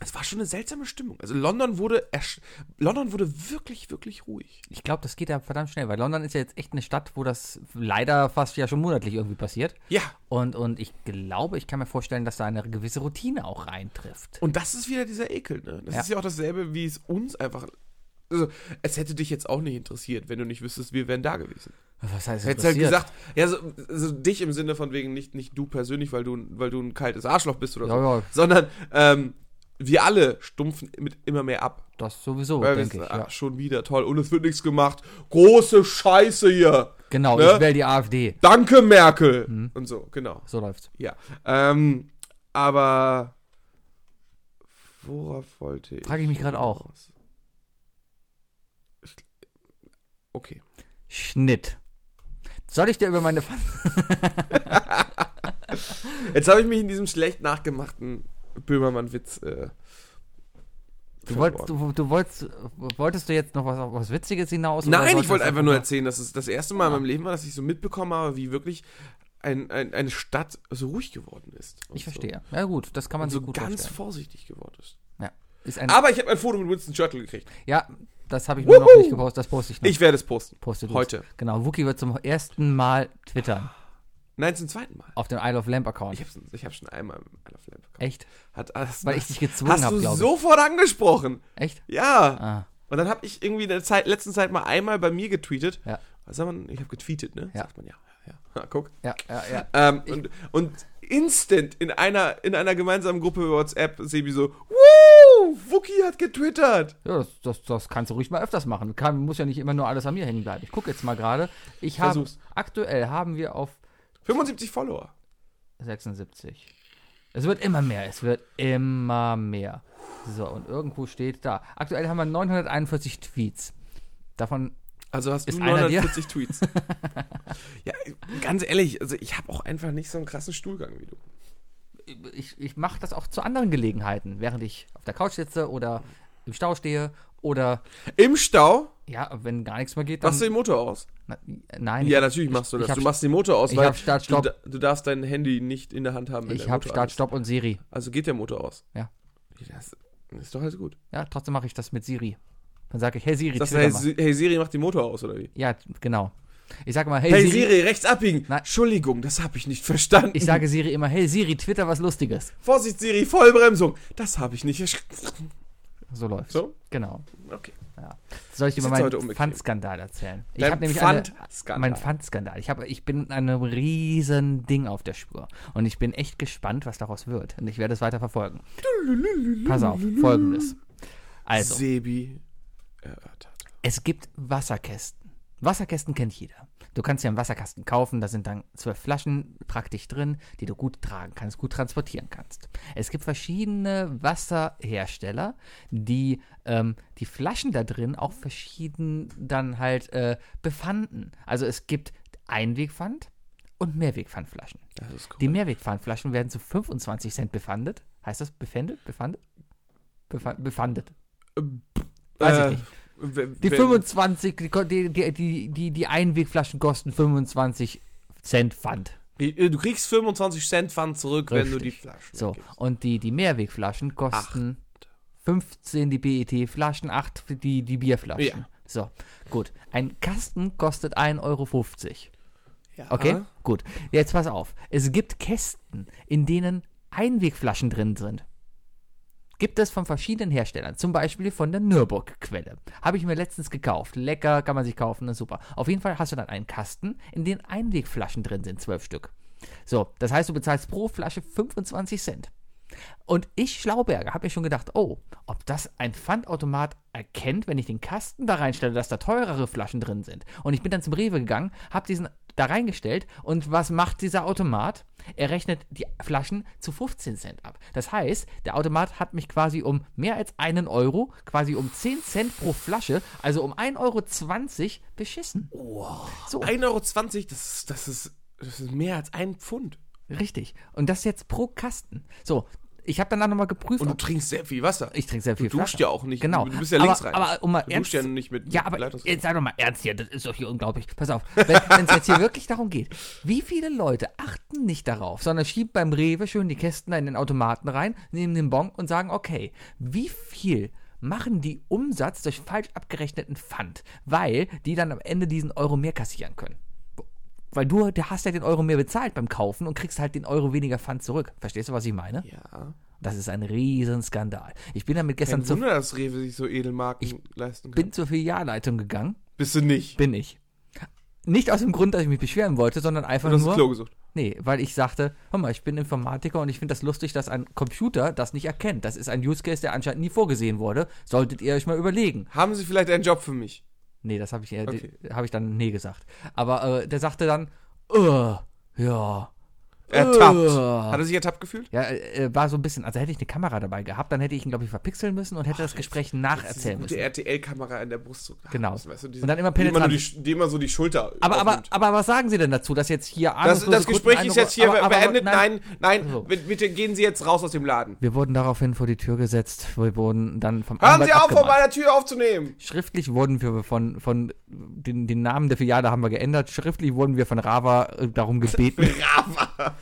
es war schon eine seltsame Stimmung. Also London wurde, ersch- London wurde wirklich, wirklich ruhig. Ich glaube, das geht ja verdammt schnell, weil London ist ja jetzt echt eine Stadt, wo das leider fast ja schon monatlich irgendwie passiert. Ja, Und, und ich glaube, ich kann mir vorstellen, dass da eine gewisse Routine auch reintrifft. und das ist wieder dieser Ekel, ne? Das Ja. ist ja auch dasselbe, wie es uns einfach. Also, es hätte dich jetzt auch nicht interessiert, wenn du nicht wüsstest, wir wären da gewesen. Was heißt Hättest halt gesagt, ja, so, so dich im Sinne von wegen nicht, nicht du persönlich, weil du, weil du ein kaltes Arschloch bist oder so, Ja, ja, sondern ähm, wir alle stumpfen mit immer mehr ab. das sowieso, weil denke ich. ah, Ja. schon wieder toll und es wird nichts gemacht. Große Scheiße hier. Genau, Ne? ich wähle die AfD. Danke, Merkel. Mhm. Und so, genau. So läuft's. Ja. Ähm, aber worauf wollte ich? Frage ich mich gerade auch. hinaus? Ich, okay. Schnitt. Soll ich dir über meine Jetzt habe ich mich in diesem schlecht nachgemachten Böhmermann-Witz. Äh, Du wolltest, du, du wolltest, wolltest du jetzt noch was, was Witziges hinaus? Nein, ich wollte einfach nur erzählen, dass es das erste Mal in meinem Leben war, dass ich so mitbekommen habe, wie wirklich ein, ein, eine Stadt so ruhig geworden ist. Ich so. verstehe. Ja gut, das kann man Und so gut ganz vorstellen. vorsichtig geworden ist. Ja, ist Aber ich habe ein Foto mit Winston Churchill gekriegt. ja, das habe ich mir noch nicht gepostet. Das poste ich noch. Ich werde es posten. poste. Heute. Genau, Wookie wird zum ersten Mal twittern. Nein, zum zweiten Mal. Auf dem Isle of Lamp Account. Ich habe ich hab schon einmal im Isle of Lamp bekommen. Echt? Hat, hast, Weil ich dich gezwungen Hast habe, du glaube ich. sofort angesprochen. Echt? Ja. Ah, Und dann habe ich irgendwie in der Zeit, letzten Zeit mal einmal bei mir getweetet. Ja. Was sagt man? Ich habe getweetet, ne? Ja. Sagt man ja. Ja, ja. Ha, guck. ja, ja, ja. Ähm, und, und instant in einer, in einer gemeinsamen Gruppe über WhatsApp Sebi so, Woo! Wookie hat getwittert. Ja, das, das, das kannst du ruhig mal öfters machen. Kann, muss ja nicht immer nur alles an mir hängen bleiben. Ich gucke jetzt mal gerade. Ich habe aktuell haben wir auf 75 Follower. 76. Es wird immer mehr, es wird immer mehr. So, und irgendwo steht da. Aktuell haben wir 941 Tweets. Davon, Also hast Ist du dir? 940 Tweets. ja, ganz ehrlich, also ich habe auch einfach nicht so einen krassen Stuhlgang wie du. Ich, ich mache das auch zu anderen Gelegenheiten, während ich auf der Couch sitze oder im Stau stehe oder, Im Stau ja, wenn gar nichts mehr geht, dann. machst du den Motor aus. Na, nein, Ja, ich, natürlich machst du das. hab- du machst den Motor aus, weil Start, du, du darfst dein Handy nicht in der Hand haben. ich habe Start. Stopp und Siri. Also geht der Motor aus. Ja. Das ist doch alles gut. Ja, trotzdem mache ich das mit Siri. Dann sage ich, hey Siri, mal. Si- hey Siri, mach den Motor aus, oder wie? Ja, genau. Ich sage mal, hey, Hey, Siri. Siri, rechts abbiegen. Nein. Entschuldigung, das habe ich nicht verstanden. Ich sage Siri immer, hey Siri, Twitter was Lustiges. Vorsicht, Siri, Vollbremsung. Das habe ich nicht. So läuft's. So? Genau. Okay. Soll ich dir mal meinen. Pfandskandal erzählen? Ich habe nämlich eine, Pfandskandal. Ich, hab, ich bin in einem riesen Ding auf der Spur. Und ich bin echt gespannt, was daraus wird. Und ich werde es weiter verfolgen. Pass auf, folgendes. Also, Sebi erörtert. es gibt Wasserkästen. Wasserkästen kennt jeder. Du kannst dir einen Wasserkasten kaufen, da sind dann zwölf Flaschen praktisch drin, die du gut tragen kannst, gut transportieren kannst. Es gibt verschiedene Wasserhersteller, die ähm, die Flaschen da drin auch verschieden dann halt äh, befanden. Also es gibt Einwegpfand und Mehrwegpfandflaschen. Das ist cool. Die Mehrwegpfandflaschen werden zu 25 Cent befandet. Heißt das befändet? Befandet? Befa befandet. Weiß ich nicht. Die 25, die, die, die, die, die, Einwegflaschen kosten 25 Cent Pfand. äh, Du kriegst 25 Cent Pfand zurück, wenn du die Richtig. Flaschen So, weggibst. und die, die Mehrwegflaschen kosten 15 die PET-Flaschen, 8 für die, die Bierflaschen. Ja. So, gut. Ein Kasten kostet 1,50 Euro. Ja. Okay, gut. Jetzt pass auf. Es gibt Kästen, in denen Einwegflaschen drin sind. Gibt es von verschiedenen Herstellern, zum Beispiel von der Nürburg-Quelle. Habe ich mir letztens gekauft. Lecker, kann man sich kaufen, das ist super. Auf jeden Fall hast du dann einen Kasten, in dem Einwegflaschen drin sind, zwölf Stück. So, das heißt, du bezahlst pro Flasche 25 Cent. Und ich, Schlauberger, habe mir schon gedacht, oh, ob das ein Pfandautomat erkennt, wenn ich den Kasten da reinstelle, dass da teurere Flaschen drin sind. Und ich bin dann zum Rewe gegangen, habe diesen da reingestellt und was macht dieser Automat? Er rechnet die Flaschen zu 15 Cent ab. Das heißt, der Automat hat mich quasi um mehr als einen Euro, quasi um 10 Cent pro Flasche, also um 1,20 Euro beschissen. So, 1,20 Euro, das ist, das, ist, das ist mehr als ein Pfund. richtig. Und das jetzt pro Kasten. So, ich habe danach nochmal geprüft, Und du trinkst sehr viel Wasser. ich trinke sehr viel du duschst Flasche. ja auch nicht. Genau. Du bist ja aber, links rein. Aber um mal du ernst duschst ja nicht mit Ja, aber jetzt sei doch mal ernst hier, das ist doch hier unglaublich. Pass auf, wenn es jetzt hier wirklich darum geht, wie viele Leute achten nicht darauf, sondern schieben beim Rewe schön die Kästen in den Automaten rein, nehmen den Bon und sagen, okay, wie viel machen die Umsatz durch falsch abgerechneten Pfand, weil die dann am Ende diesen Euro mehr kassieren können. Weil du, du hast ja den Euro mehr bezahlt beim Kaufen und kriegst halt den Euro weniger Pfand zurück. Verstehst du, was ich meine? ja. Das ist ein Riesenskandal. Ich bin damit gestern zur, Wunder, dass Rewe sich so Edelmarken leisten kann. bin zur Filialleitung gegangen. Bist du nicht. Bin ich. Nicht aus dem Grund, dass ich mich beschweren wollte, sondern einfach Du hast das nur. Klo gesucht. Nee, weil ich sagte, hör mal, ich bin Informatiker und ich finde das lustig, dass ein Computer das nicht erkennt. Das ist ein Use Case, der anscheinend nie vorgesehen wurde. Solltet ihr euch mal überlegen. Haben Sie vielleicht einen Job für mich? Nee, das habe ich, äh, Okay. habe ich dann nee gesagt. Aber äh, der sagte dann, ja, Ertappt. Hat er sich ertappt gefühlt? Ja, äh, war so ein bisschen, also hätte ich eine Kamera dabei gehabt, dann hätte ich ihn, glaube ich, verpixeln müssen und hätte das Gespräch nacherzählen müssen. RTL-Kamera in der Brust so Genau. Weißt du, diese, Und dann immer die penetrant. die, die immer so die Schulter Aber, aber, aber was sagen Sie denn dazu, dass jetzt hier das, das Gespräch ist jetzt hier aber- aber- beendet. Nein, nein, So. bitte, gehen Sie jetzt raus aus dem Laden. Wir wurden daraufhin vor die Tür gesetzt, wir wurden dann vom Hören Anwalt Sie auf, vor abgemahnt. meiner Tür aufzunehmen. Schriftlich wurden wir von, von den, den Namen der Filiale haben wir geändert. Schriftlich wurden wir von Rava äh, darum gebeten, Brava.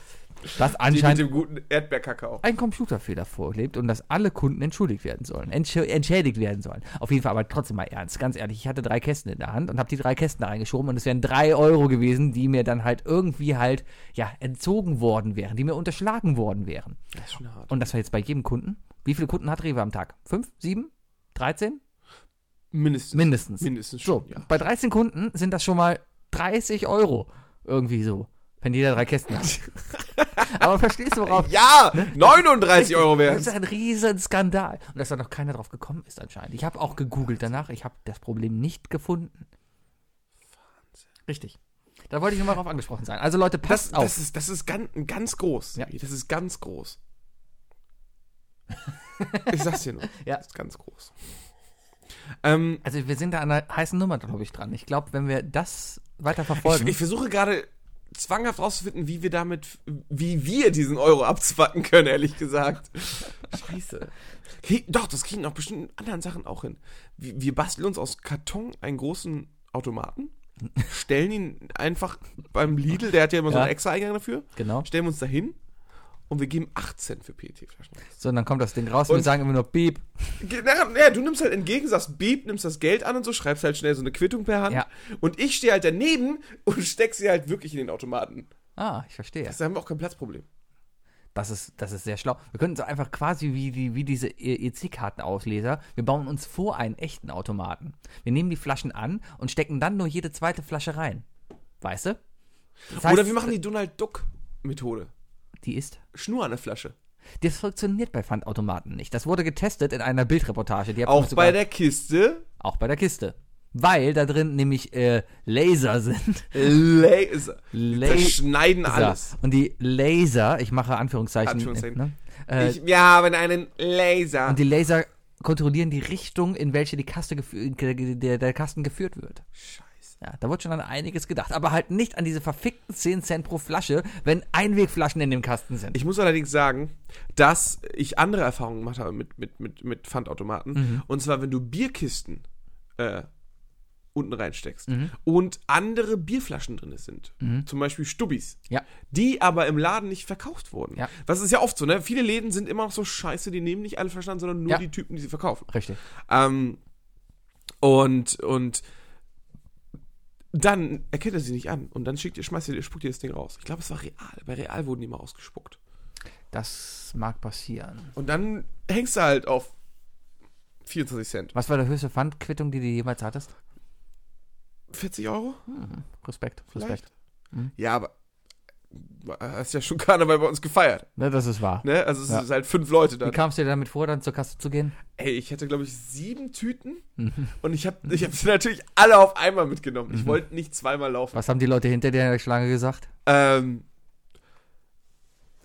Dass Die mit anscheinend dem guten Erdbeerkakao. ein Computerfehler vorlebt und dass alle Kunden entschuldigt werden sollen, entsch entschädigt werden sollen. Auf jeden Fall, aber trotzdem mal ernst, ganz ehrlich, ich hatte drei Kästen in der Hand und habe die drei Kästen da reingeschoben und es wären drei Euro gewesen, die mir dann halt irgendwie halt, ja, entzogen worden wären, die mir unterschlagen worden wären. Das ist schon hart. Und das war jetzt bei jedem Kunden. Wie viele Kunden hat Rewe am Tag? Fünf? Sieben? 13? Mindestens. Mindestens. Mindestens So, schon, ja. bei 13 Kunden sind das schon mal 30 Euro. Irgendwie so. Wenn jeder drei Kästen hat. Aber verstehst du, worauf? Ja, 39 Euro Das wären ist ein riesen Skandal. Und dass da noch keiner drauf gekommen ist anscheinend. Ich habe auch gegoogelt danach. Ich habe das Problem nicht gefunden. Wahnsinn. Richtig. Da wollte ich nur mal drauf angesprochen sein. Also Leute, Das, passt auf. das, ist, das ist ganz, ganz groß. Ja. Das ist ganz groß. Ich sag's dir nur. Ja. Das ist ganz groß. Ähm, also wir sind da an einer heißen Nummer, glaube ich, dran. Ich glaube, wenn wir das weiter ich, verfolgen. ich versuche gerade zwanghaft rauszufinden, wie wir damit, wie wir diesen Euro abzwacken können, ehrlich gesagt. Scheiße. Krieg, doch, das kriegen auch bestimmt in anderen Sachen auch hin. Wir, wir basteln uns aus Karton einen großen Automaten, stellen ihn einfach beim Lidl, der hat ja immer so Ja. einen extra Eingang dafür, genau. stellen wir uns da hin und wir geben 8 Cent für PET-Flaschen. So, und dann kommt das Ding raus und, wir Und- sagen immer nur Beep. Na, ja, du nimmst halt entgegen, sagst Beep, nimmst das Geld an und so, schreibst halt schnell so eine Quittung per Hand. Ja. Und ich stehe halt daneben und steck sie halt wirklich in den Automaten. Ah, ich verstehe. Da haben wir auch kein Platzproblem. Das ist, das ist sehr schlau. Wir könnten so einfach quasi wie, die, wie diese EC-Kartenausleser, wir bauen uns vor einen echten Automaten. Wir nehmen die Flaschen an und stecken dann nur jede zweite Flasche rein. Weißt du? Das heißt, Oder wir machen die Donald Duck-Methode. Die ist. Schnur an der Flasche. Das funktioniert bei Pfandautomaten nicht. Das wurde getestet in einer Bildreportage. Die Auch sogar- bei der Kiste auch bei der Kiste. Weil da drin nämlich äh, Laser sind. Laser. Laser. Zerschneiden alles. Und die Laser, ich mache Anführungszeichen. Anführungszeichen. Ne? Äh, Ich, wir haben einen Laser. und die Laser kontrollieren die Richtung, in welche die Kaste der, der Kasten geführt wird. Scheiße. Ja, da wird schon an einiges gedacht. Aber halt nicht an diese verfickten 10 Cent pro Flasche, wenn Einwegflaschen in dem Kasten sind. Ich muss allerdings sagen, dass ich andere Erfahrungen gemacht habe mit, mit, mit, mit Pfandautomaten. Mhm. Und zwar, wenn du Bierkisten äh, unten reinsteckst Mhm. und andere Bierflaschen drin sind, zum Beispiel Stubbis, Ja. die aber im Laden nicht verkauft wurden. Ja. Das ist ja oft so, ne? Viele Läden sind immer noch so scheiße, die nehmen nicht alle Flaschen an, sondern nur Ja. die Typen, die sie verkaufen. Richtig. Ähm, und, und dann erkennt er sie nicht an und dann schickt ihr, schmeißt ihr, spuckt ihr das Ding raus. Ich glaube, es war real. Bei Real wurden die mal ausgespuckt. Das mag passieren. Und dann hängst du halt auf 24 Cent. Was war der höchste Pfandquittung, die du jemals hattest? 40 Euro? Respekt, Vielleicht. Respekt. Ja, aber hast ja schon Karneval bei uns gefeiert. Ne, das ist wahr. Ne? Also es Ja. sind halt fünf Leute Wie dann. kamst du dir damit vor, dann zur Kasse zu gehen? Ey, ich hatte, glaube ich, sieben Tüten Mhm. und ich habe ich hab sie natürlich alle auf einmal mitgenommen. Ich wollte nicht zweimal laufen. Was haben die Leute hinter dir in der Schlange gesagt? Ähm,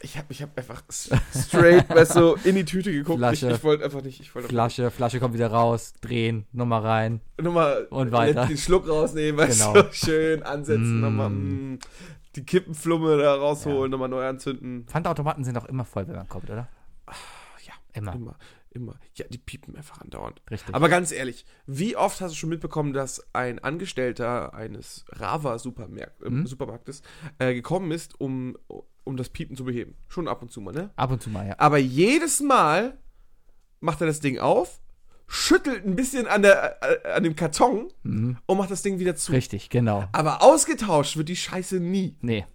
ich habe ich hab einfach straight, weißt du, in die Tüte geguckt. Flasche. Ich, ich wollte einfach nicht. Ich wollte Flasche, Flasche kommt wieder raus, drehen, nochmal rein. nochmal Und weiter. den Schluck rausnehmen, weißt Genau. du, schön ansetzen, Mm. nochmal mm, die Kippenflumme da rausholen, nochmal neu anzünden. Pfandautomaten sind auch immer voll, wenn man kommt, oder? Ja, Immer. immer, immer. Ja, die piepen einfach andauernd. Richtig. Aber ganz ehrlich, wie oft hast du schon mitbekommen, dass ein Angestellter eines Rava-Supermarktes Mhm. Supermarktes, äh, gekommen ist, um, um das Piepen zu beheben? Schon ab und zu mal, ne? Ab und zu mal, ja. Aber jedes Mal macht er das Ding auf, schüttelt ein bisschen an, der, äh, an dem Karton Mhm. und macht das Ding wieder zu. Richtig, genau. Aber ausgetauscht wird die Scheiße nie. Nee.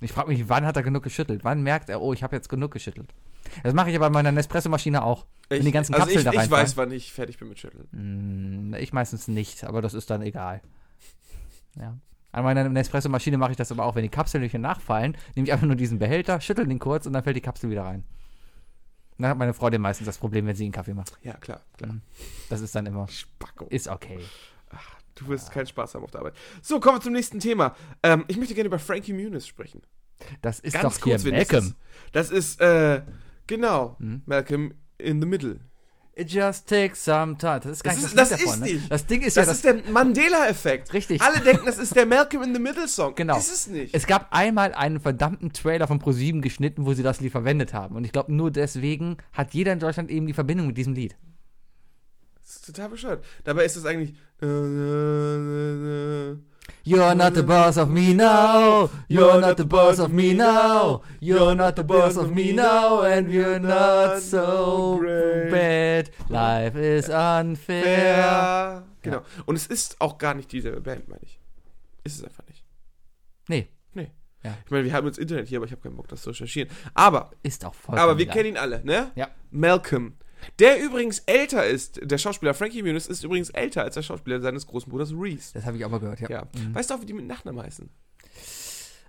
Ich frage mich, wann hat er genug geschüttelt? Wann merkt er, oh, ich habe jetzt genug geschüttelt? Das mache ich aber in meiner Nespresso-Maschine auch. Wenn die ganzen also Kapseln ich, da ich reinfallen. weiß, wann ich fertig bin mit Schütteln. Hm, Ich meistens nicht, aber das ist dann egal. Ja. An meiner Nespresso-Maschine mache ich das aber auch. Wenn die Kapsellöcher nachfallen, nehme ich einfach nur diesen Behälter, schüttel den kurz und dann fällt die Kapsel wieder rein. Dann hat meine Freundin meistens das Problem, wenn sie einen Kaffee macht. Ja, klar, klar. Das ist dann immer, Spacko. ist okay. Du wirst keinen Spaß haben auf der Arbeit. So, kommen wir zum nächsten Thema. Ähm, ich möchte gerne über Frankie Muniz sprechen. Das ist Ganz doch hier kurz, ist Malcolm. Das Das ist, äh, genau, Hm? Malcolm in the Middle. It just takes some time. Das ist gar Das nicht ist- das, das Lied ist davon, ne? nicht. Das Ding ist Das ja ist das. der Mandela-Effekt. Richtig. Alle denken, das ist der Malcolm in the Middle Song. Genau. Ist es nicht. Es gab einmal einen verdammten Trailer von ProSieben geschnitten, wo sie das Lied verwendet haben. Und ich glaube, nur deswegen hat jeder in Deutschland eben die Verbindung mit diesem Lied. Das ist total bescheuert. Dabei ist es eigentlich. You're not the boss of me now. You're not the boss of me now. You're not the boss of me now. And you're not so bad. Life is unfair. Genau. Und es ist auch gar nicht dieselbe Band, meine ich. Ist es einfach nicht. Nee, Nee. Ja. Ich meine, wir haben jetzt Internet hier, aber ich habe keinen Bock, das zu recherchieren. Aber, ist auch voll. aber wir kennen ihn alle, ne? Ja. Malcolm. Der übrigens älter ist, der Schauspieler Frankie Muniz ist übrigens älter als der Schauspieler seines großen Bruders Reese. Das habe ich auch mal gehört, ja. Ja. Weißt du auch, wie die mit Nachnamen heißen?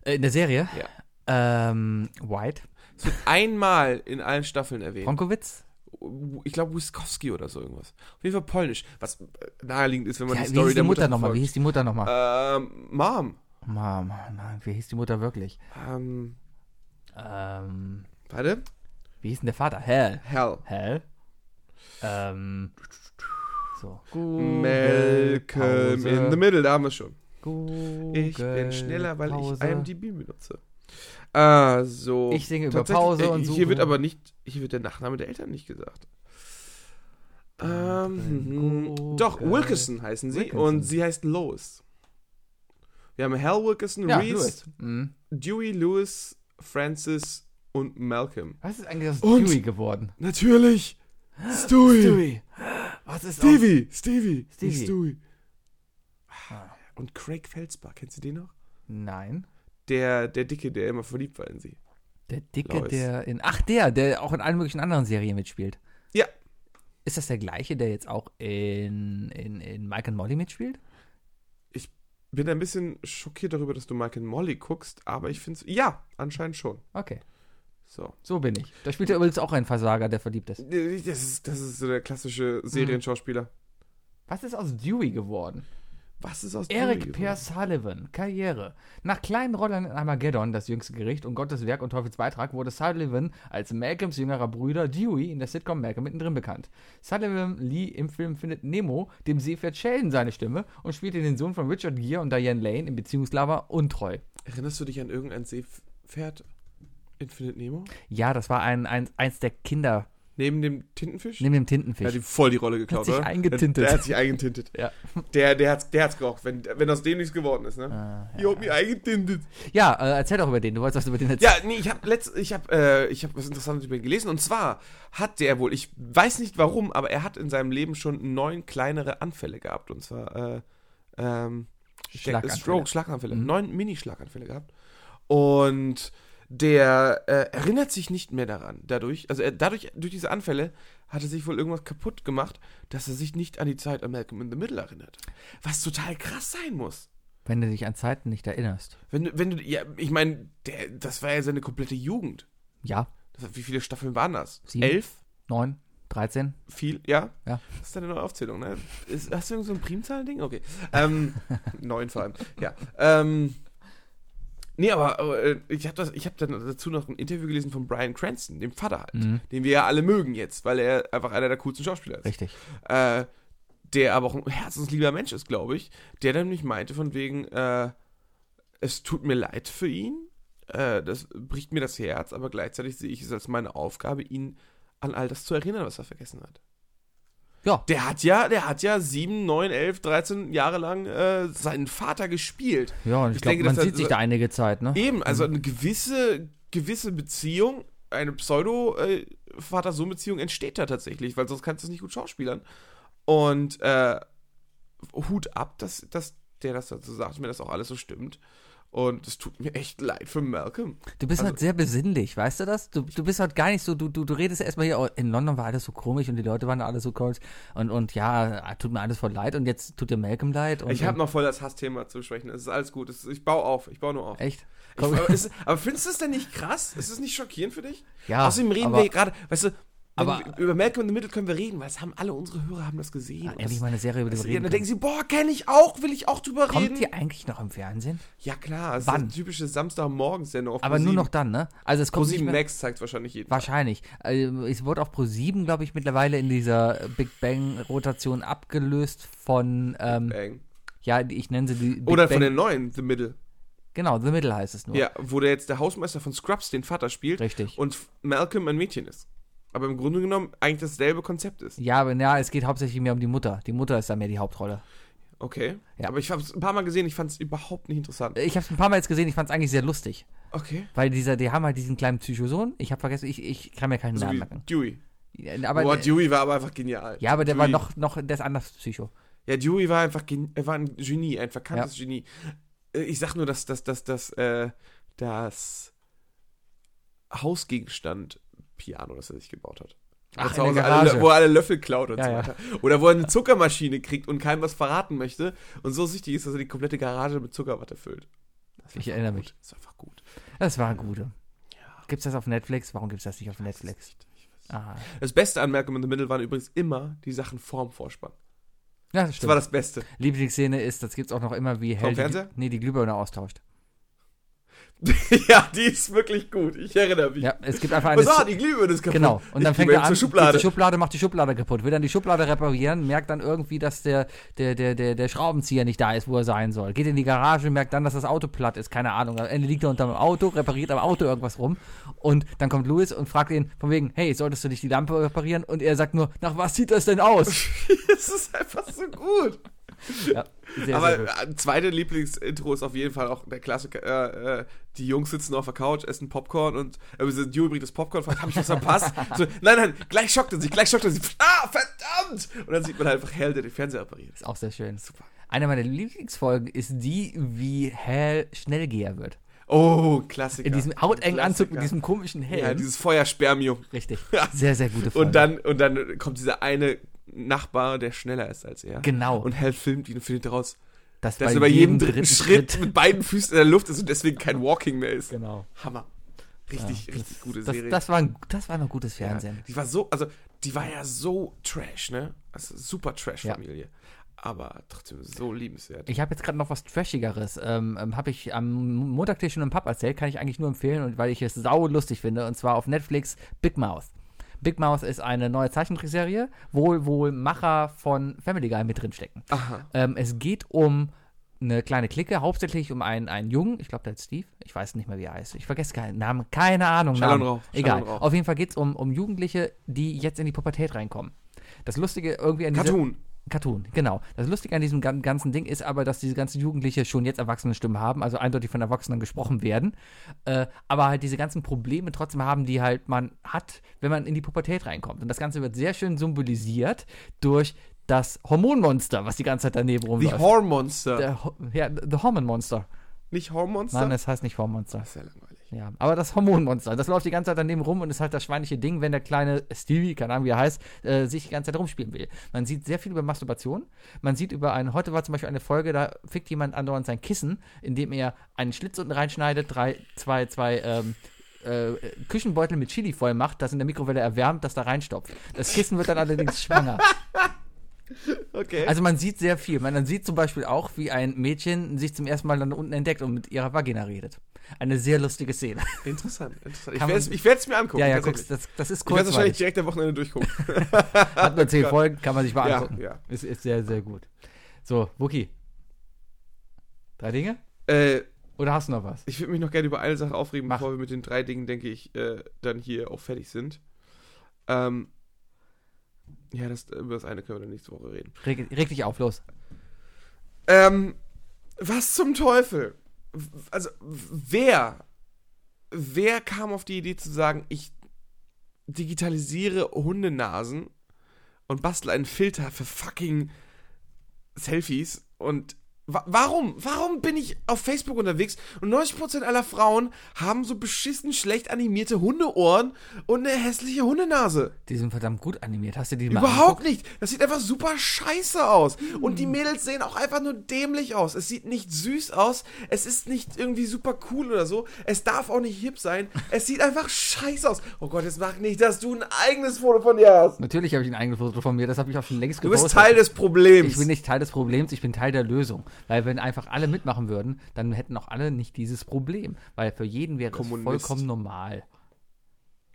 Äh, In der Serie? Ja. Ähm, White. Es wird einmal in allen Staffeln erwähnt. Bronkowitz? Ich glaube, Wiskowski oder so irgendwas. Auf jeden Fall polnisch. Was naheliegend ist, wenn man Ja, die wie Story hieß die der Mutter Mutter nochmal? Wie hieß die Mutter nochmal? Ähm, Mom. Mom, nein, wie hieß die Mutter wirklich? Ähm, Ähm, warte. wie hieß denn der Vater? Hell. Hell. Hell? Ähm, so. Malcolm Pause. in the Middle, da haben wir es schon. Google, Ich bin schneller, weil Pause. ich IMDb benutze. Also. Ich singe über Pause äh, und Hier suche. wird aber nicht, hier wird der Nachname der Eltern nicht gesagt. Ähm, Google. doch, Wilkerson heißen sie Wilkerson. und sie heißt Lois. Wir haben Hal Wilkerson, Ja, Reese, Louis. Mhm. Dewey, Lewis, Francis und Malcolm. Was ist eigentlich aus Und- Dewey geworden? Natürlich! Stewie! Stewie. Was ist aus... Stevie! Stevie! Stevie. Nicht Stewie. Und Craig Felsbach, kennst du den noch? Nein. Der, der Dicke, der immer verliebt war in sie. Der Dicke, Lois. der in... Ach, der, der auch in allen möglichen anderen Serien mitspielt. Ja. Ist das der gleiche, der jetzt auch in, in, in Mike and Molly mitspielt? Bin ein bisschen schockiert darüber, dass du Mike and Molly guckst, aber ich finde es. Ja, anscheinend schon. Okay, So. so bin ich. Da spielt er übrigens auch ein Versager, der verliebt ist. Das ist, das ist so der klassische Serienschauspieler. Was ist aus Dewey geworden? Was ist aus Eric Per? Sullivan, Karriere. Nach kleinen Rollen in Armageddon, das jüngste Gericht und Gottes Werk und Teufels Beitrag, wurde Sullivan als Malcolms jüngerer Bruder Dewey in der Sitcom Malcolm mittendrin bekannt. Sullivan lieh im Film Findet Nemo dem Seepferd Sheldon seine Stimme und spielte den Sohn von Richard Gere und Diane Lane im Beziehungslaber Untreu. Erinnerst du dich an irgendein Seepferd? Infinite Nemo? Ja, das war ein, ein, eins der Kinder Neben dem Tintenfisch? neben dem Der Tintenfisch. hat ihm voll die Rolle geklaut, sich oder? eingetintet. Der, der hat sich eingetintet. Ja. Der, der hat's, der hat's geraucht, wenn, wenn aus dem nichts geworden ist, ne? Ah, Ich hab mich eingetintet. Ja, äh, erzähl doch über den. Du wolltest was über den erzählen. Ja, nee, ich habe letzt, ich habe, äh, ich habe was Interessantes über ihn gelesen und zwar hat der wohl, ich weiß nicht warum, aber er hat in seinem Leben schon neun kleinere Anfälle gehabt und zwar äh, ähm, Schlaganfälle. Stroke, Schlaganfälle, Mhm. neun Mini-Schlaganfälle gehabt und der äh, erinnert sich nicht mehr daran. Dadurch, also er, dadurch durch diese Anfälle hat er sich wohl irgendwas kaputt gemacht, dass er sich nicht an die Zeit an Malcolm in the Middle erinnert. Was total krass sein muss. Wenn du dich an Zeiten nicht erinnerst. Wenn, du- wenn du, ja, ich meine, das war ja seine komplette Jugend. Ja, Das, wie viele Staffeln waren das? Sieben. Elf? 9, 13. Viel? Ja? Ja. Das ist deine neue Aufzählung, ne? Ist, hast du irgend so ein Primzahlending? Okay. Ähm, neun vor allem. Ja. Ähm, nee, aber äh, ich habe hab dann dazu noch ein Interview gelesen von Brian Cranston, dem Vater halt, Mhm. den wir ja alle mögen jetzt, weil er einfach einer der coolsten Schauspieler ist. Richtig. Äh, der aber auch ein herzenslieber Mensch ist, glaube ich, der dann nämlich meinte von wegen, äh, es tut mir leid für ihn, äh, das bricht mir das Herz, aber gleichzeitig sehe ich es als meine Aufgabe, ihn an all das zu erinnern, was er vergessen hat. Ja. Der hat ja, der hat ja sieben, neun, elf, 13 Jahre lang äh, seinen Vater gespielt. Ja, und ich, Ich glaube, denke, man sieht er- sich da einige Zeit, ne? Eben, also eine gewisse, gewisse Beziehung, eine Pseudo-Vater-Sohn-Beziehung entsteht da tatsächlich, weil sonst kannst du es nicht gut schauspielern. Und äh, Hut ab, dass, dass der das dazu sagt, mir das auch alles so stimmt. Und es tut mir echt leid für Malcolm. Du bist Also- halt sehr besinnlich, weißt du das? Du, du bist halt gar nicht so, du, du, du redest erstmal hier, oh, in London war alles so komisch und die Leute waren alle so komisch und, und ja, tut mir alles voll leid und jetzt tut dir Malcolm leid. Und, ich habe noch voll das Hassthema zu sprechen. Es ist alles gut. Ist, ich baue auf. Ich baue nur auf. Echt? Ich, aber, ist, aber findest du es denn nicht krass? Ist es nicht schockierend für dich? Ja, Außerdem reden wir gerade, weißt du, Aber- über Malcolm in the Middle können wir reden, weil es haben alle unsere Hörer haben das gesehen. Und endlich mal eine Serie, über die wir ja, reden dann denken sie, boah, kenne ich auch, will ich auch drüber reden. Kommt die eigentlich noch im Fernsehen? ja klar, es Wann? ist eine typische Samstagmorgensendung auf Aber nur noch dann, ne? Also es kommt nicht Pro7 mehr, Max zeigt wahrscheinlich jeden. Wahrscheinlich. Also, es wurde auf Pro7, glaube ich, mittlerweile in dieser Big Bang-Rotation abgelöst von, ähm, Bang. ja, ich nenne sie die Big Oder Bang. von den neuen, The Middle. Genau, The Middle heißt es nur. Ja, wo der jetzt der Hausmeister von Scrubs den Vater spielt Richtig. und Malcolm ein Mädchen ist. Aber im Grunde genommen eigentlich dasselbe Konzept ist. Ja, aber ja, es geht hauptsächlich mehr um die Mutter. Die Mutter ist da mehr die Hauptrolle. Okay. Ja. Aber ich habe es ein paar Mal gesehen, ich fand es überhaupt nicht interessant. Ich habe es ein paar Mal jetzt gesehen, ich fand es eigentlich sehr lustig. Okay. Weil dieser, die haben halt diesen kleinen Psychosohn. Ich habe vergessen, ich, ich kann mir keinen So Namen merken. Dewey. Ja, Aber, Boah, Dewey war aber einfach genial. ja, aber der Dewey. war noch, noch, der ist anders Psycho. Ja, Dewey war einfach er war ein Genie, ein verkanntes Genie. Äh, Ich sag nur, dass das, das, das, äh, das Hausgegenstand Piano, das er sich gebaut hat. Ach, Das in der Haus Garage. alle, wo er alle Löffel klaut und Ja, so ja. weiter. Oder wo er eine Zuckermaschine kriegt und keinem was verraten möchte und so süchtig ist, dass er die komplette Garage mit Zuckerwatte füllt. Ich erinnere gut. mich. Das war einfach gut. Das war ein guter. Gibt's das auf Netflix? Warum gibt's das nicht auf Netflix? Ah. Das Beste an Malcolm in the Middle waren übrigens immer die Sachen vorm Vorspann. Ja, das Das war das Beste. Lieblingsszene ist, das gibt's auch noch immer, wie Hell die, Fernseher? nee, die Glühbirne austauscht. ja, die ist wirklich gut. Ich erinnere mich. Ja, es gibt einfach eine. Was war die Glühbirne ist kaputt. Genau. Und dann ich fängt er an, Schublade. zur Schublade, macht die Schublade kaputt, will dann die Schublade reparieren, merkt dann irgendwie, dass der, der, der, der, der Schraubenzieher nicht da ist, wo er sein soll. Geht in die Garage, merkt dann, dass das Auto platt ist, keine Ahnung. Am Ende liegt er unter dem Auto, repariert am Auto irgendwas rum. Und dann kommt Louis und fragt ihn von wegen, hey, solltest du nicht die Lampe reparieren? Und er sagt nur, nach was sieht das denn aus? Es ist einfach so gut. ja, sehr, Aber sehr äh, zweite Lieblingsintro ist auf jeden Fall auch der Klassiker. Äh, äh, die Jungs sitzen auf der Couch, essen Popcorn und äh, Dewey bringt das Popcorn, fragt, hab ich was verpasst? so, nein, nein, gleich schockt er sich, gleich schockt er sich. Ah, verdammt! Und dann sieht man halt einfach Hell, der den Fernseher repariert. Ist auch sehr schön. Super. Eine meiner Lieblingsfolgen ist die, wie Hal Schnellgeher wird. Oh, Klassiker. In diesem hautengen Anzug mit diesem komischen Helm. Ja, dieses Feuerspermium. Richtig. Sehr, sehr gute Folge. Und dann, und dann kommt dieser eine Nachbar, der schneller ist als er. Genau. Und Hell filmt ihn und findet heraus, das dass er bei jedem dritten Schritt mit beiden Füßen in der Luft ist und deswegen kein Walking mehr ist. Genau. Hammer. Richtig, richtig gute Das, Serie. das, war, ein- das war noch gutes ja, Fernsehen. die war so, also die war ja so trash, ne? Also super Trash-Familie. Aber trotzdem so liebenswert. Ich habe jetzt gerade noch was Trashigeres. Ähm, ähm, habe ich am Montag schon im Pub erzählt, kann ich eigentlich nur empfehlen, und weil ich es sau lustig finde. Und zwar auf Netflix Big Mouth. Big Mouth ist eine neue Zeichentrickserie, wo wohl Macher von Family Guy mit drin stecken. Aha. Ähm, es geht um eine kleine Clique, hauptsächlich um einen, einen Jungen, ich glaube, der heißt Steve, ich weiß nicht mehr, wie er heißt, ich vergesse keinen Namen, keine Ahnung. Namen. Schall Egal. Rauch. Auf jeden Fall geht es um, um Jugendliche, die jetzt in die Pubertät reinkommen. Das Lustige irgendwie an dieser, Cartoon. Cartoon, genau. Das Lustige an diesem gan- ganzen Ding ist aber, dass diese ganzen Jugendliche schon jetzt Erwachsenenstimmen haben, also eindeutig von Erwachsenen gesprochen werden, äh, aber halt diese ganzen Probleme trotzdem haben, die halt man hat, wenn man in die Pubertät reinkommt. Und das Ganze wird sehr schön symbolisiert durch das Hormonmonster, was die ganze Zeit daneben Die rumläuft. Hormonster. Der Ho- ja, The Hormone Monster. Nicht Hormonster? Nein, es heißt nicht Hormonmonster. das ist ja langweilig. Ja, aber das Hormonmonster, das läuft die ganze Zeit daneben rum und ist halt das schweinliche Ding, wenn der kleine Stevie, keine Ahnung wie er heißt, äh, sich die ganze Zeit rumspielen will. Man sieht sehr viel über Masturbation. Man sieht über einen, heute war zum Beispiel eine Folge, da fickt jemand andauernd sein Kissen, indem er einen Schlitz unten reinschneidet, drei, zwei, zwei, ähm, äh, Küchenbeutel mit Chili voll macht, das in der Mikrowelle erwärmt, das da reinstopft. Das Kissen wird dann allerdings schwanger. Okay. Also man sieht sehr viel. Man sieht zum Beispiel auch, wie ein Mädchen sich zum ersten Mal dann unten entdeckt und mit ihrer Vagina redet. Eine sehr lustige Szene. interessant, interessant. Ich werde es mir angucken. ja, ja, tatsächlich. guck's, das, das ist ich werde wahrscheinlich direkt am Wochenende durchgucken. Hat nur zehn Folgen, kann man sich mal Ja, angucken. ja. Ist, ist sehr, sehr gut. So, Wookie. Drei Dinge? äh, Oder hast du noch was? ich würde mich noch gerne über eine Sache aufregen, Mach. bevor wir mit den drei Dingen, denke ich, äh, dann hier auch fertig sind. Ähm, ja, das, über das eine können wir dann nächste Woche reden. Reg, reg dich auf, los. Ähm, was zum Teufel? Also, wer, wer kam auf die Idee zu sagen, ich digitalisiere Hundenasen und bastel einen Filter für fucking Selfies und warum? Warum bin ich auf Facebook unterwegs und 90% aller Frauen haben so beschissen schlecht animierte Hundeohren und eine hässliche Hundenase? Die sind verdammt gut animiert. Hast du die mal Überhaupt nicht. Das sieht einfach super scheiße aus. Und die Mädels sehen auch einfach nur dämlich aus. Es sieht nicht süß aus. Es ist nicht irgendwie super cool oder so. Es darf auch nicht hip sein. Es sieht einfach scheiße aus. Oh Gott, jetzt mach nicht, dass du ein eigenes Foto von dir hast. Natürlich habe ich ein eigenes Foto von mir, das habe ich auch schon längst Du bist gepostet. Teil des Problems. Ich bin nicht Teil des Problems, ich bin Teil der Lösung. Weil wenn einfach alle mitmachen würden, dann hätten auch alle nicht dieses Problem. Weil für jeden wäre es vollkommen normal.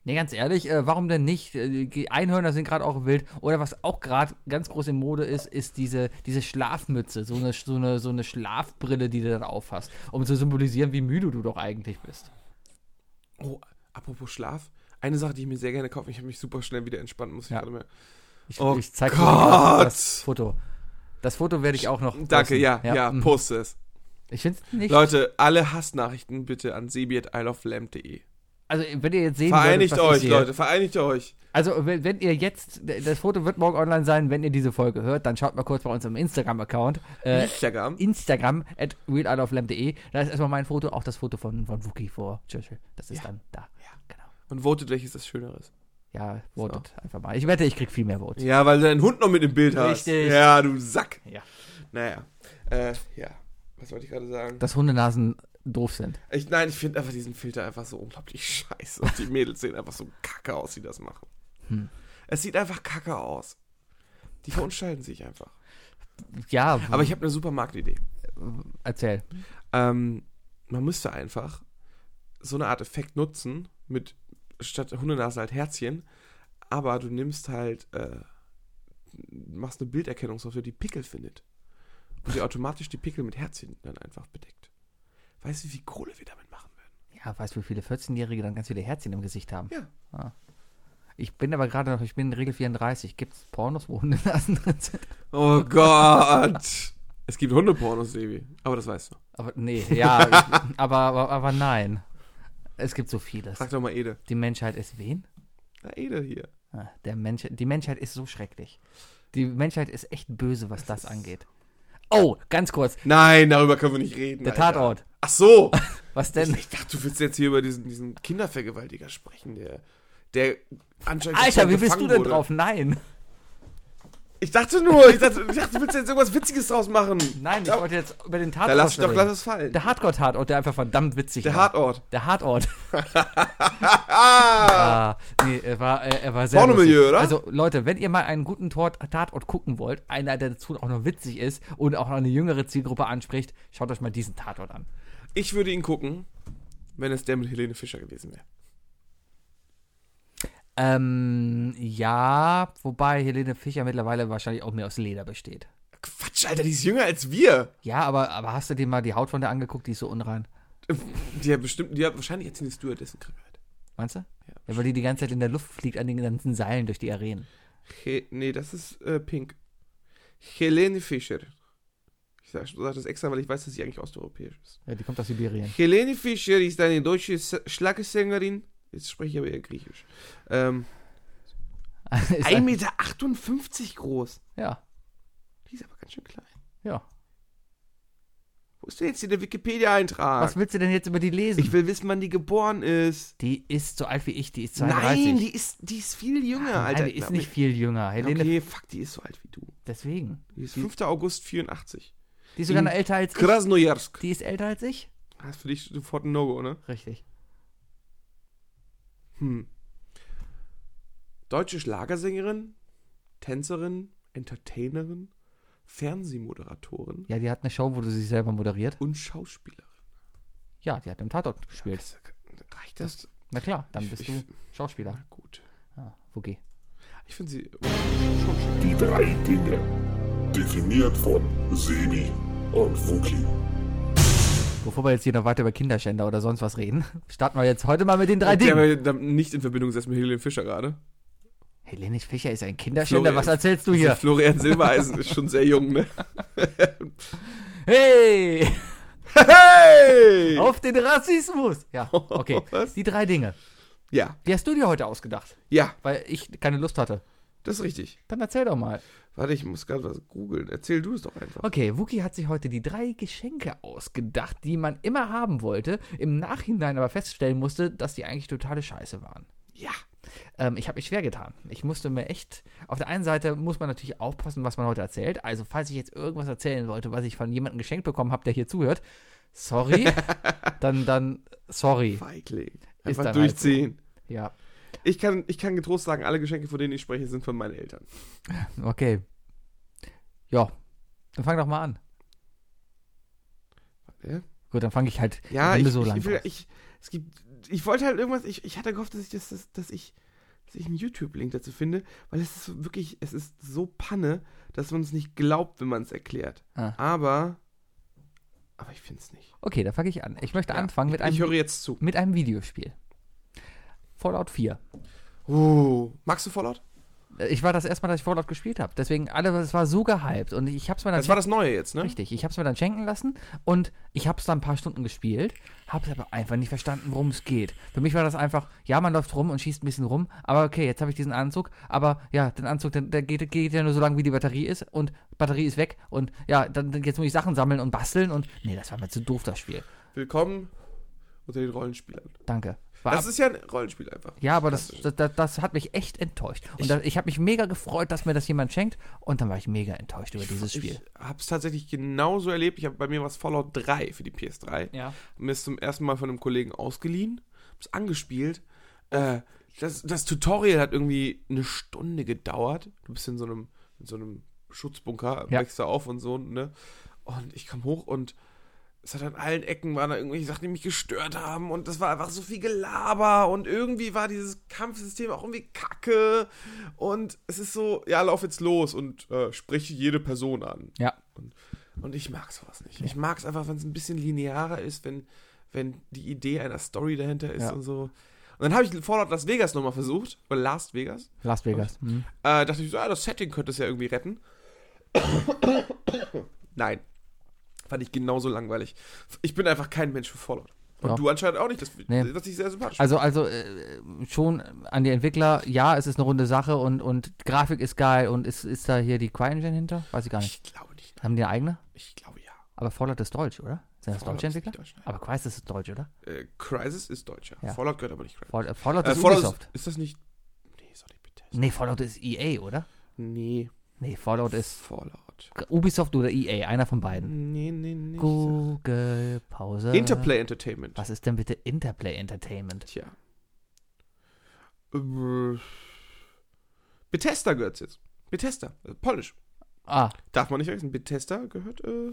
Nee, ganz ehrlich, äh, warum denn nicht? Äh, die Einhörner sind gerade auch wild. Oder was auch gerade ganz groß in Mode ist, ist diese, diese Schlafmütze. So eine, so, eine, so eine Schlafbrille, die du dann aufhast. Um zu symbolisieren, wie müde du doch eigentlich bist. Oh, apropos Schlaf. Eine Sache, die ich mir sehr gerne kaufe, ich habe mich super schnell wieder entspannt, muss ich Ja. gerade mehr. Ich, Oh ich zeig dir Gott! das Foto. Das Foto werde ich auch noch. Danke, posten. ja, ja, mhm. poste es. Ich finde es nicht. Leute, alle Hassnachrichten bitte an sebi.isleoflamp.de. Also, wenn ihr jetzt sehen Vereinigt würdet, euch. Leute, vereinigt euch. Also, wenn, wenn ihr jetzt, das Foto wird morgen online sein, wenn ihr diese Folge hört, dann schaut mal kurz bei uns im Instagram-Account. Äh, Instagram. Instagram at realisleoflamp.de. Da ist erstmal mein Foto, auch das Foto von, von Wookie vor Churchill. Das ist Ja. dann da. Ja, genau. Und votet, welches das Schöneres. Ja, votet einfach mal. Ich wette, ich krieg viel mehr Votes. Ja, weil du deinen Hund noch mit im Bild hast. Richtig. Ja, du Sack. Ja. Naja. Äh, ja. Was wollte ich gerade sagen? Dass Hundenasen doof sind. Ich, nein, ich finde einfach diesen Filter einfach so unglaublich scheiße. Und die Mädels sehen einfach so kacke aus, die das machen. Hm. Es sieht einfach kacke aus. Die verunstalten sich einfach. Ja, Aber ich habe eine super Marktidee. erzähl. Ähm, man müsste einfach so eine Art Effekt nutzen, mit statt Hundenase halt Herzchen, aber du nimmst halt, äh, machst eine Bilderkennungssoftware, die Pickel findet. Und die automatisch die Pickel mit Herzchen dann einfach bedeckt. Weißt du, wie viel Kohle wir damit machen werden? Ja, weißt du, wie viele 14-Jährige dann ganz viele Herzchen im Gesicht haben? Ja. Ah. Ich bin aber gerade noch, ich bin in Regel 34. Gibt es Pornos, wo Hundenasen drin sind? Oh Gott! es gibt Hundepornos, Sebi. Aber das weißt du. Aber nee, ja, aber, aber, aber nein. Es gibt so vieles. Frag doch mal Ede. Die Menschheit ist wen? Na, Ede hier. Ah, Der Mensch, die Menschheit ist so schrecklich. Die Menschheit ist echt böse, was das angeht. Oh, ganz kurz. Nein, darüber können wir nicht reden. Der Alter. Tatort. Ach so! Was denn? Ich dachte, du willst jetzt hier über diesen, diesen Kindervergewaltiger sprechen, der, der anscheinend. Alter, wie bist du denn wurde. drauf? Nein. Ich dachte nur, ich dachte, ich dachte, du willst jetzt irgendwas Witziges draus machen. Nein, ich Ja, wollte jetzt über den Tatort Da lass ich doch lass es fallen. Der Hardcore-Tatort, der einfach verdammt witzig Der war. Hartort. Der Hardort. Ah! Ah, nee, er war, er, war sehr Pornomilieu, oder? Also, Leute, wenn ihr mal einen guten Tor Tatort gucken wollt, einer, der dazu auch noch witzig ist und auch noch eine jüngere Zielgruppe anspricht, schaut euch mal diesen Tatort an. Ich würde ihn gucken, wenn es der mit Helene Fischer gewesen wäre. Ähm, ja, wobei Helene Fischer mittlerweile wahrscheinlich auch mehr aus Leder besteht. Quatsch, Alter, die ist jünger als wir. Ja, aber, aber hast du dir mal die Haut von der angeguckt? Die ist so unrein. Die hat bestimmt, die hat wahrscheinlich jetzt eine Stewardessen Krankheit. Meinst du? Ja. Ja, weil die die ganze Zeit in der Luft fliegt an den ganzen Seilen durch die Arenen. He nee, das ist äh, Pink. Helene Fischer. Ich sage sag das extra, weil ich weiß, dass sie eigentlich osteuropäisch ist. Ja, die kommt aus Sibirien. Helene Fischer ist eine deutsche Schlagersängerin. Jetzt spreche ich aber eher Griechisch. Ähm, Ist 1,58 ein- Meter groß. Ja, Die ist aber ganz schön klein. ja. Wo ist denn jetzt hier der Wikipedia-Eintrag? Was willst du denn jetzt über die lesen? Ich will wissen, wann die geboren ist. die ist so alt wie ich, die ist 32. Nein, die ist, die ist viel jünger, Nein, Alter. die ist nicht viel jünger. Helene, Okay, fuck, die ist so alt wie du. deswegen. Die ist 5. August 84. Die ist sogar noch älter als ich. Krasnojarsk. Die ist älter als ich? Das ist für dich sofort ein No-Go, ne? Richtig. Hm. Deutsche Schlagersängerin, Tänzerin, Entertainerin, Fernsehmoderatorin Ja, die hat eine Show, wo du sie selber moderiert. und Schauspielerin. Ja, die hat im Tatort gespielt. Das- Reicht das? Na klar, dann Ich- bist ich- du Schauspieler. Na gut. Ah, okay. Ich finde sie. Die drei Dinge. Definiert von Sebi und Wookie. Bevor wir jetzt hier noch weiter über Kinderschänder oder sonst was reden, starten wir jetzt heute mal mit den drei Der Dingen. aber nicht in Verbindung setzt mit Helene Fischer gerade. Helene Fischer ist ein Kinderschänder. Florian- Was erzählst du hier? Florian Silbereisen ist schon sehr jung, ne? Hey! Hey! Auf den Rassismus! Ja, okay. Was? Die drei Dinge. Ja, Die hast du dir heute ausgedacht, ja. weil ich keine Lust hatte. Das ist richtig. Dann erzähl doch mal. Warte, ich muss gerade was googeln. Erzähl du es doch einfach. Okay, Wookie hat sich heute die drei Geschenke ausgedacht, die man immer haben wollte, im Nachhinein aber feststellen musste, dass die eigentlich totale Scheiße waren. Ja. Ähm, ich habe mich schwer getan. Ich musste mir echt. Auf der einen Seite muss man natürlich aufpassen, was man heute erzählt. Also, falls ich jetzt irgendwas erzählen wollte, was ich von jemandem geschenkt bekommen habe, der hier zuhört, sorry. dann, dann, sorry. Feigling. Ist Einfach dann halt durchziehen. Ja, Ich, kann, ich kann getrost sagen, alle Geschenke, von denen ich spreche, sind von meinen Eltern. okay. Ja, dann fang doch mal an. Ja, Gut, dann fange ich halt. ja ich, so ich, lang ich, will, ich, es gibt, ich wollte halt irgendwas, ich, ich hatte gehofft, dass ich, das, das, dass ich, dass ich einen YouTube-Link dazu finde, weil es ist wirklich, es ist so Panne, dass man es nicht glaubt, wenn man es erklärt. Ah. Aber, aber ich finde es nicht. Okay, dann fange ich an. Ich möchte Ja, anfangen mit einem, Ich höre jetzt zu. mit einem Videospiel. Fallout 4. Oh, magst du Fallout? Ich war das erste Mal, dass ich Fallout gespielt habe. Deswegen, alle, es war so gehypt. Und ich hab's mir dann Das war das Neue jetzt, ne? Richtig, ich habe es mir dann schenken lassen und ich habe es dann ein paar Stunden gespielt, habe es aber einfach nicht verstanden, worum es geht. Für mich war das einfach, ja, man läuft rum und schießt ein bisschen rum, aber okay, jetzt habe ich diesen Anzug, aber ja, den Anzug, der, der geht, geht ja nur so lange, wie die Batterie ist und Batterie ist weg und ja, dann dann jetzt muss ich Sachen sammeln und basteln und nee, das war mir zu doof, das Spiel. Willkommen unter den Rollenspielern. Danke. War Das ist ja ein Rollenspiel einfach. ja, aber das, das, das, hat mich echt enttäuscht. Und Ich- da, ich habe mich mega gefreut, dass mir das jemand schenkt und dann war ich mega enttäuscht über dieses Spiel. Ich habe es tatsächlich genauso erlebt. Ich habe bei mir was Fallout 3 für die PS3. Ja. Mir ist zum ersten Mal von einem Kollegen ausgeliehen, hab's angespielt. Äh, das, das Tutorial hat irgendwie eine Stunde gedauert. Du bist in so einem, in so einem Schutzbunker, Ja. wächst da auf und so, ne? Und ich kam hoch und es hat an allen Ecken waren da irgendwelche Sachen, die mich gestört haben und das war einfach so viel Gelaber und irgendwie war dieses Kampfsystem auch irgendwie kacke und es ist so, ja, lauf jetzt los und äh, sprich jede Person an. Ja. Und, und ich mag sowas nicht. Ich mag es einfach, wenn es ein bisschen linearer ist, wenn, wenn die Idee einer Story dahinter ist Ja. und so. Und dann habe ich Fallout Las Vegas nochmal versucht, oder Last Vegas. Las Vegas. Mhm. Äh, dachte ich so, ah, das Setting könnte es ja irgendwie retten. Nein. Fand ich genauso langweilig. Ich bin einfach kein Mensch für Fallout. Und Ja. du anscheinend auch nicht, das, Nee. was ich sehr sympathisch Also, also äh, schon an die Entwickler, ja, es ist eine runde Sache und, und Grafik ist geil und ist, ist da hier die CryEngine hinter? Weiß ich gar nicht. Ich glaube nicht. Haben die eine eigene? Ich glaube ja. Aber Fallout ist deutsch, oder? Sind das Fallout deutsche ist Entwickler? deutsch. Aber Crysis ist deutsch, oder? Äh, Crysis ist deutscher. Ja. Fallout gehört aber nicht Crysis. Fall, äh, Fallout Äh, ist Fallout Ubisoft. ist, ist das nicht. Nee, ist nicht Bethesda. Nee, Fallout ist EA, oder? Nee. Nee, Fallout ist Fallout. Ubisoft oder EA, einer von beiden. Nee, nee, nee. Google, Pause. Interplay Entertainment. Was ist denn bitte Interplay Entertainment? Tja. Äh, Bethesda gehört's jetzt. Bethesda, äh, polnisch. Ah, Darf man nicht vergessen. Bethesda gehört, äh,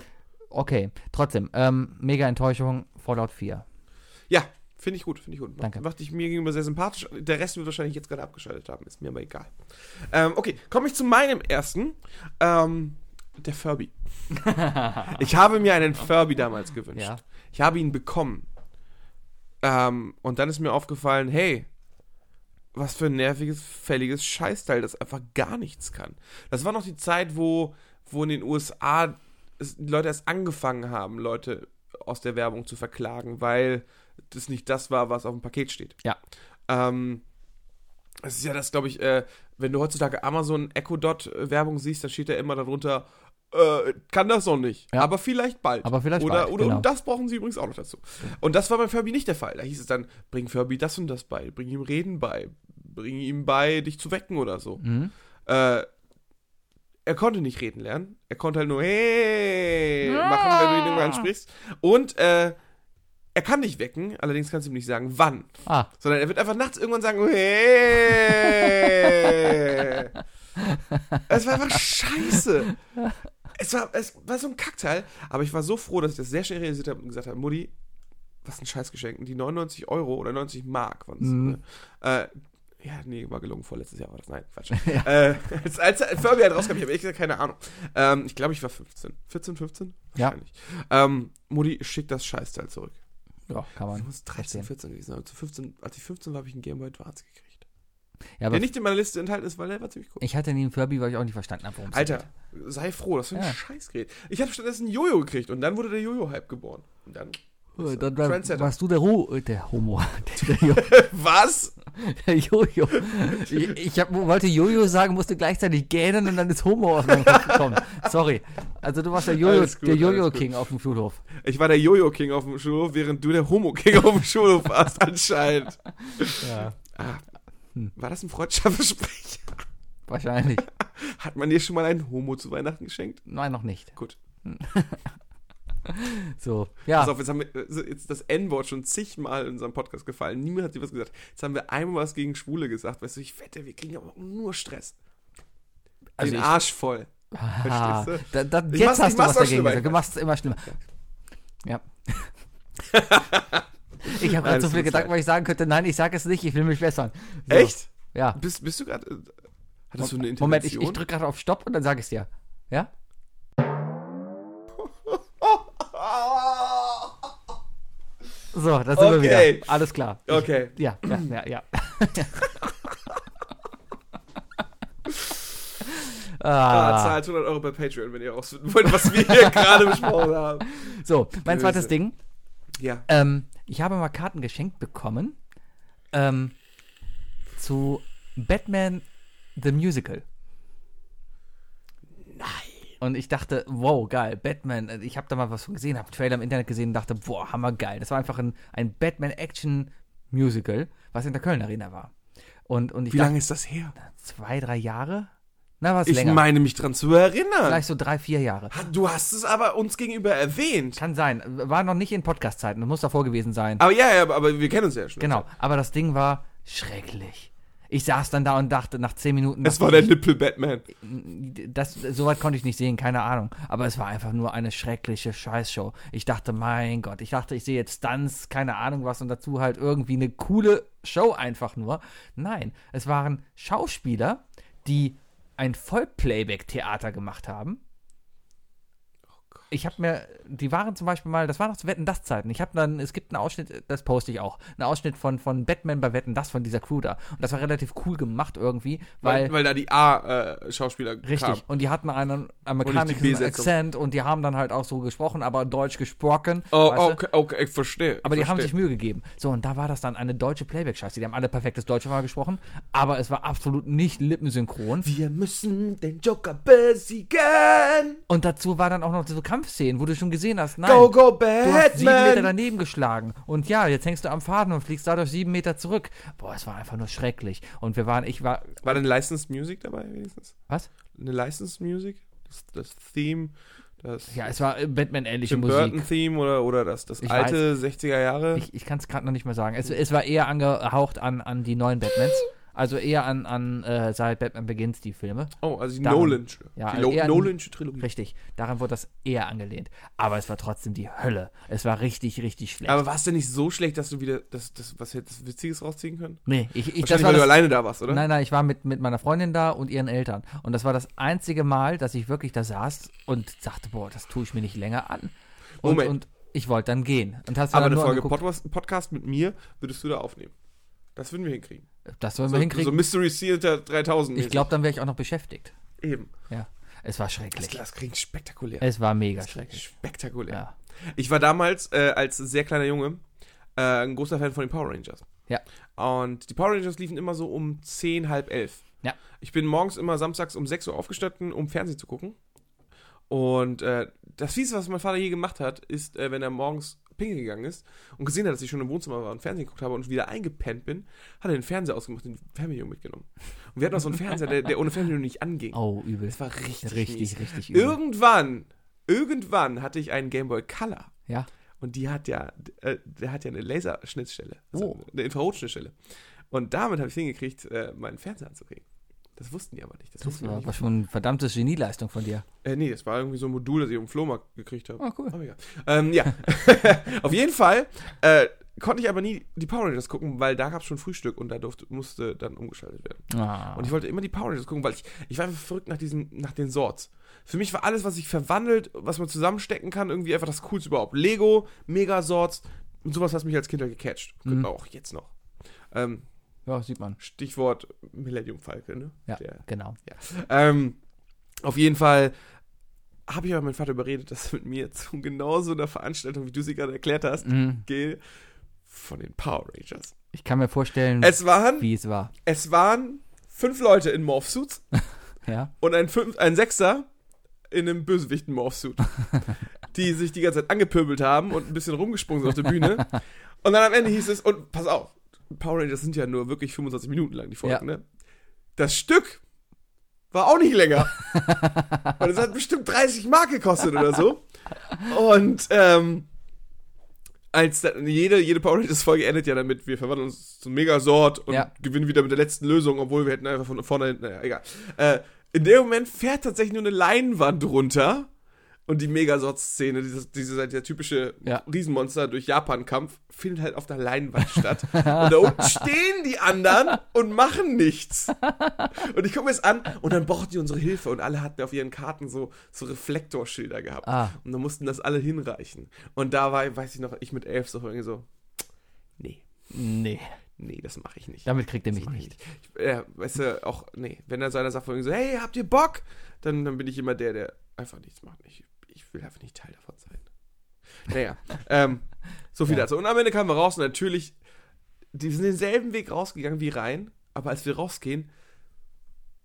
okay. Trotzdem, ähm, mega Enttäuschung, Fallout 4. ja, finde ich gut, finde ich gut. Danke. Macht dich mir gegenüber sehr sympathisch. Der Rest wird wahrscheinlich jetzt gerade abgeschaltet haben, ist mir aber egal. Ähm, okay, komme ich zu meinem ersten. Ähm, der Furby. ich habe mir einen Furby damals gewünscht. Ja. Ich habe ihn bekommen. Ähm, und dann ist mir aufgefallen, hey, was für ein nerviges, fälliges Scheißteil, das einfach gar nichts kann. Das war noch die Zeit, wo, wo in den USA die Leute erst angefangen haben, Leute aus der Werbung zu verklagen, weil das nicht das war, was auf dem Paket steht. Ja. Ähm, es ist ja das, glaube ich, äh, wenn du heutzutage Amazon Echo Dot äh, Werbung siehst, dann steht da immer darunter, äh, kann das noch nicht. Ja. Aber vielleicht bald. Aber vielleicht oder, bald, Oder genau. und das brauchen sie übrigens auch noch dazu. Und das war bei Furby nicht der Fall. Da hieß es dann, bring Furby das und das bei, bring ihm Reden bei, bring ihm bei, dich zu wecken oder so. Mhm. Äh, er konnte nicht reden lernen. Er konnte halt nur hey machen, wenn du ihn irgendwann ansprichst. Und äh, er kann dich wecken, allerdings kannst du ihm nicht sagen, wann. Ah, Sondern er wird einfach nachts irgendwann sagen, hey. es war einfach scheiße. Es war, es war so ein Kackteil, aber ich war so froh, dass ich das sehr schnell realisiert habe und gesagt habe, Mutti, was ein Scheißgeschenk. Die 99 Euro oder 90 Mark waren es. Mhm. Ne? Äh, ja, nee, war gelungen. Vorletztes Jahr war das. Nein, Quatsch. äh, als, als Furby halt rauskam, ich habe ehrlich gesagt keine Ahnung. Ähm, ich glaube, ich war 15. 14, 15? Ja. Wahrscheinlich. Ähm, Mutti, schick das Scheißteil zurück. ja, kann Ich man. muss 13, verstehen. 14 gewesen sein. Zu 15, als ich 15 war, habe ich einen Game Boy Advance gekriegt. Ja, Der nicht in meiner Liste enthalten ist, weil der war ziemlich cool. ich hatte nie einen Furby, weil ich auch nicht verstanden habe, worum es Alter, geht. sei froh, das ist ein Ja. Scheißgerät. Ich habe stattdessen ein Jojo gekriegt und dann wurde der Jojo-Hype geboren. Und dann. Äh, Dann war, warst du der, Ru äh, der Homo. Der, der, Was? Jojo. Ich, ich hab, wollte Jojo sagen, musste gleichzeitig gähnen und dann ist Homo aus meinem Kopf gekommen. Sorry. Also du warst der Jojo, gut, der alles Jojo-King auf dem Schulhof. Ich war der Jojo-King auf dem Schulhof, während du der Homo-King auf dem Schulhof warst, anscheinend. Ja, Ah, war das ein Freundschaftsgespräch? wahrscheinlich. Hat man dir schon mal einen Homo zu Weihnachten geschenkt? Nein, noch nicht. Gut. So, ja. Pass auf, jetzt haben wir also jetzt das N-Wort schon zigmal in unserem Podcast gefallen. Niemand hat dir was gesagt. Jetzt haben wir einmal was gegen Schwule gesagt. Weißt du, ich wette, wir kriegen aber nur Stress. Also Den ich- Arsch voll. Ah, Verstehst da, da, Ich jetzt mach's- hast du was dagegen gesagt. Du machst es immer schlimmer. Ja. Ich habe gerade so viel Gedanken, weil ich sagen könnte, nein, ich sage es nicht, ich will mich bessern. So, Echt? Ja. Bist, bist du gerade. äh, Hattest du eine Intervention? Moment, ich, ich drücke gerade auf Stopp und dann sage ich es dir. Ja? So, da sind wir Okay. wieder. Alles klar. Ich, Okay. Ja, ja, ja, ja. Ah, ah, zahlt 100 Euro bei Patreon, wenn ihr rausfinden wollt, was wir hier gerade besprochen haben. so, mein Böse. zweites Ding. Ja. Ähm, ich habe mal Karten geschenkt bekommen ähm, zu Batman The Musical. Nein. Und ich dachte, wow, geil, Batman. Ich habe da mal was von gesehen, habe einen Trailer im Internet gesehen und dachte, boah, hammergeil. Das war einfach ein, ein Batman-Action-Musical, was in der Köln Arena war. Und, und ich Wie dachte, lange ist das her? zwei, drei Jahre? Na, was Ich länger. meine mich dran zu erinnern. Vielleicht so drei, vier Jahre. Du hast es aber uns gegenüber erwähnt. Kann sein. War noch nicht in Podcast-Zeiten, das muss davor gewesen sein. Aber ja, ja, aber- wir kennen uns ja schon. Genau, aber das Ding war schrecklich. Ich saß dann da und dachte nach zehn Minuten. Es war der ich, Nippel-Batman. das, soweit konnte ich nicht sehen, keine Ahnung. Aber es war einfach nur eine schreckliche Scheißshow. Ich dachte, mein Gott, ich dachte, ich sehe jetzt Stunts, keine Ahnung was und dazu halt irgendwie eine coole Show einfach nur. Nein, es waren Schauspieler, die ein Vollplayback-Theater gemacht haben. Ich habe mir, die waren zum Beispiel mal, das war noch zu Wetten das Zeiten. Ich habe dann, es gibt einen Ausschnitt, das poste ich auch, einen Ausschnitt von, von Batman bei Wetten das von dieser Crew da. Und das war relativ cool gemacht irgendwie, weil, Weil, weil da die A-Schauspieler Richtig. kamen. Und die hatten einen amerikanischen. Akzent und die haben dann halt auch so gesprochen, aber deutsch gesprochen. Oh, okay, okay, ich verstehe. Aber die ich haben sich Mühe gegeben. So, und da war das dann eine deutsche Playback-Scheiße. Die haben alle perfektes Deutsch mal gesprochen, aber es war absolut nicht lippensynchron. Wir müssen den Joker besiegen. Und dazu war dann auch noch so Kampfszenen, wo du schon gesehen hast, nein, Go, go, du hast sieben Meter Batman. daneben geschlagen. Und ja, jetzt hängst du am Faden und fliegst dadurch sieben Meter zurück. Boah, es war einfach nur schrecklich. Und wir waren, ich war, War denn Licensed Music dabei wenigstens? was? Eine Licensed Music? Das, das Theme, das Ja, es war äh, Batman-ähnliche Musik. Burton-Theme oder, oder das, das Ich alte 60er Jahre? Ich, ich kann es gerade noch nicht mehr sagen. Es, es war eher angehaucht an, an die neuen Batmans. Also eher an, an äh, seit Batman Begins die Filme. oh, also die Daran- Nolansche. Ja, die eher- Nolansche Trilogie. Richtig. Daran wurde das eher angelehnt. Aber es war trotzdem die Hölle. Es war richtig, richtig schlecht. Aber war es denn nicht so schlecht, dass du wieder das, das was hättest Witziges rausziehen können? nee, ich, ich, das war weil du das, alleine da warst, oder? Nein, nein, ich war mit, mit meiner Freundin da und ihren Eltern. Und das war das einzige Mal, dass ich wirklich da saß und sagte, boah, das tue ich mir nicht länger an. Und, Moment. und ich wollte dann gehen. Und hast du Aber eine Folge Podcast, Podcast mit mir würdest du da aufnehmen. Das würden wir hinkriegen. Das wollen So, wir so hinkriegen. Mystery Theater 3000. ich glaube, dann wäre ich auch noch beschäftigt. Eben. Ja. Es war Das, schrecklich. das klingt spektakulär. Es war mega Das schrecklich. spektakulär. Ja. Ich war damals äh, als sehr kleiner Junge äh, ein großer Fan von den Power Rangers. Ja. Und die Power Rangers liefen immer so um 10, halb elf. Ja. Ich bin morgens immer samstags um 6 Uhr aufgestanden, um Fernsehen zu gucken. Und äh, das Fiese, was mein Vater je gemacht hat, ist, äh, wenn er morgens pinkeln gegangen ist und gesehen hat, dass ich schon im Wohnzimmer war und Fernsehen geguckt habe und wieder eingepennt bin, hat er den Fernseher ausgemacht und den Fernbedienung mitgenommen. Und wir hatten auch so einen Fernseher, der, der ohne Fernbedienung nicht anging. Oh, übel. Das war richtig, Richtig, mies. richtig übel. Irgendwann, irgendwann hatte ich einen Game Boy Color. Ja. Und die hat ja, äh, der hat ja eine Laserschnittstelle, also Oh. eine Infrarotschnittstelle. Und damit habe ich es hingekriegt, äh, meinen Fernseher anzukriegen. Das wussten die aber nicht. Das, Das war, war schon eine verdammte Genieleistung von dir. Äh, nee, das war irgendwie so ein Modul, das ich auf dem Flohmarkt gekriegt habe. Oh, cool. Aber egal. Ähm, ja, auf jeden Fall äh, konnte ich aber nie die Power Rangers gucken, weil da gab es schon Frühstück und da durfte, musste dann umgeschaltet werden. Ah. Und ich wollte immer die Power Rangers gucken, weil ich, ich war einfach verrückt nach, diesen, nach den Sorts. Für mich war alles, was sich verwandelt, was man zusammenstecken kann, irgendwie einfach das Coolste überhaupt. Lego, Megasorts und sowas, was mich als Kind halt gecatcht. Mhm. Auch jetzt noch. Ähm, ja, sieht man. Stichwort Millennium Falke, ne? Ja, Der, genau. ähm, auf jeden Fall habe ich aber meinen Vater überredet, dass er mit mir zu genau so einer Veranstaltung, wie du sie gerade erklärt hast, Mhm. gehe von den Power Rangers. Ich kann mir vorstellen, Es waren, wie es war. es waren fünf Leute in Morphsuits Ja. und ein, fünf, ein Sechser in einem Bösewichten-Morphsuit, die sich die ganze Zeit angepöbelt haben und ein bisschen rumgesprungen sind auf der Bühne. Und dann am Ende hieß es, und pass auf, Power Rangers sind ja nur wirklich 25 Minuten lang, die Folgen, Ja. ne? Das Stück war auch nicht länger. und es hat bestimmt 30 Mark gekostet oder so. Und, ähm, als dann, jede, jede Power Rangers Folge endet ja damit, wir verwandeln uns zum Megasort und Ja. gewinnen wieder mit der letzten Lösung, obwohl wir hätten einfach von vorne, naja, egal. Äh, in dem Moment fährt tatsächlich nur eine Leinwand runter und die Megasort-Szene, dieses, dieser, dieser typische Ja. Riesenmonster durch Japan-Kampf, findet halt auf der Leinwand statt. und da unten stehen die anderen und machen nichts. Und ich gucke mir es an und dann brauchten die unsere Hilfe und alle hatten auf ihren Karten so, so Reflektorschilder gehabt. Ah. Und dann mussten das alle hinreichen. Und da war, weiß ich noch, ich mit elf so irgendwie so, nee, Nee, nee, das mache ich nicht. damit kriegt er mich mach ich nicht. Ich, äh, weißt du, auch, nee, wenn er so einer sagt, so, hey, habt ihr Bock? Dann, dann bin ich immer der, der einfach nichts macht. Ich, ich will einfach nicht Teil davon sein. Naja, ähm, so viel Ja. dazu. Und am Ende kamen wir raus und natürlich, die sind denselben Weg rausgegangen wie rein, aber als wir rausgehen,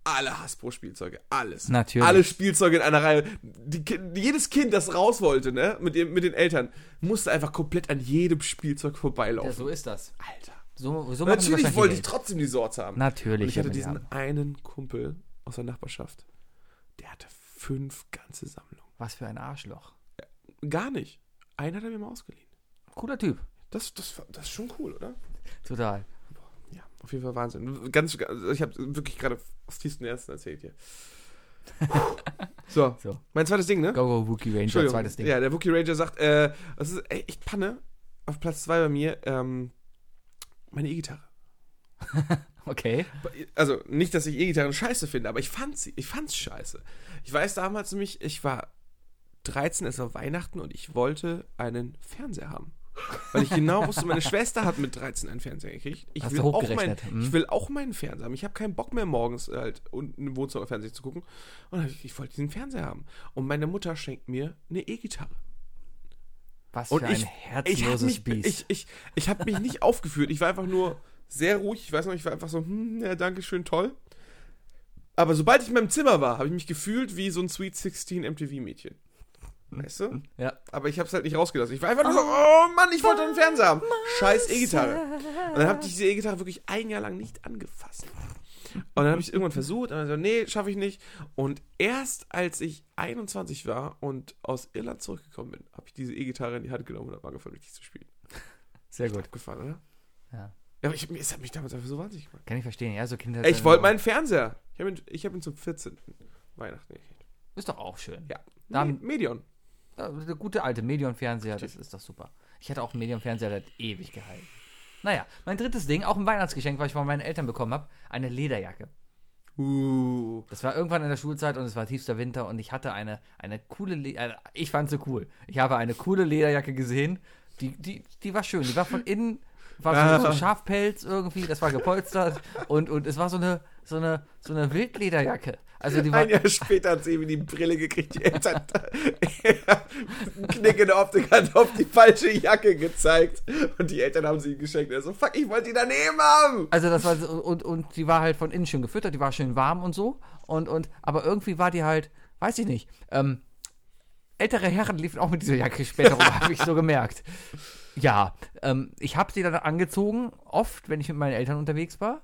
alle Hasbro-Spielzeuge, alles. Natürlich. Alle Spielzeuge in einer Reihe. Die, jedes Kind, das raus wollte, ne, mit, dem, mit den Eltern, musste einfach komplett an jedem Spielzeug vorbeilaufen. Ja, so ist das. Alter. So, so natürlich wollte ich trotzdem die Sorte haben. Natürlich. Und ich hatte diesen haben. einen Kumpel aus der Nachbarschaft. Der hatte fünf ganze Sammlungen. Was für ein Arschloch. Gar nicht. Einen hat er mir mal ausgeliehen. Cooler Typ. Das, das, das ist schon cool, oder? Total. Ja, auf jeden Fall Wahnsinn. Ganz, ich habe wirklich gerade aus tiefsten Ersten erzählt hier. so, So. mein zweites Ding, ne? Go, go, Wookie Ranger, zweites Ding. Ja, der Wookie Ranger sagt, äh, das ist echt Panne. Auf Platz zwei bei mir, ähm, meine E-Gitarre. Okay. also nicht, dass ich E-Gitarren scheiße finde, aber ich fand sie, ich fand's scheiße. Ich weiß damals nämlich, ich war 13, es war Weihnachten und ich wollte einen Fernseher haben. Weil ich genau wusste, meine Schwester hat mit 13 einen Fernseher gekriegt. Ich, Hast will auch, mein, hm? ich will auch meinen Fernseher haben. Ich habe keinen Bock mehr morgens halt unten im Wohnzimmer Fernsehen zu gucken. Und ich, ich wollte diesen Fernseher haben. Und meine Mutter schenkt mir eine E-Gitarre. Was Und für ich, ein ich habe herzloses mich, Biest. ich, ich, ich hab mich nicht aufgeführt. Ich war einfach nur sehr ruhig. Ich weiß noch, ich war einfach so, hm, ja, danke schön, toll. Aber sobald ich in meinem Zimmer war, habe ich mich gefühlt wie so ein Sweet 16 MTV-Mädchen. Weißt du? ja. Aber ich habe es halt nicht rausgelassen. Ich war einfach nur so, oh Mann, ich wollte einen Fernseher haben. Scheiß E-Gitarre. Und dann habe ich diese E-Gitarre wirklich ein Jahr lang nicht angefasst. Und dann habe ich es irgendwann versucht, und dann so, nee, schaffe ich nicht. Und erst als ich 21 war und aus Irland zurückgekommen bin, habe ich diese E-Gitarre in die Hand genommen und habe angefangen, richtig zu spielen. Sehr gut. Abgefahren, oder? Ja. Ja, aber ich, es hat mich damals einfach so wahnsinnig gemacht. Kann ich verstehen. Ja, so Kinder. Ich wollte meinen Fernseher. Ich habe ihn, ich hab ihn zum 14. Weihnachten gekriegt. Ist doch auch schön. Ja. Dann- Me- Medion. Der gute alte Medion-Fernseher, das ist doch super. Ich hatte auch einen Medion-Fernseher, der hat ewig gehalten. Naja, mein drittes Ding, auch ein Weihnachtsgeschenk, was ich von meinen Eltern bekommen habe, eine Lederjacke. Uh. Das war irgendwann in der Schulzeit und es war tiefster Winter und ich hatte eine, eine coole, Le äh, ich fand sie cool. Ich habe eine coole Lederjacke gesehen, die, die, die war schön. Die war von innen, war so, so Schafpelz irgendwie, das war gepolstert und, und es war so eine, so eine, so eine Wildlederjacke. Also die Ein Jahr später hat sie eben die Brille gekriegt. Die Eltern einen Knick in der Optik hat auf die falsche Jacke gezeigt. Und die Eltern haben sie ihm geschenkt. Er so, fuck, ich wollte die daneben haben. Also das war so, und, und die war halt von innen schön gefüttert, die war schön warm und so. Und, und, aber irgendwie war die halt, weiß ich nicht, ähm, ältere Herren liefen auch mit dieser Jacke später rum, habe ich so gemerkt. Ja, ähm, ich habe sie dann angezogen, oft, wenn ich mit meinen Eltern unterwegs war.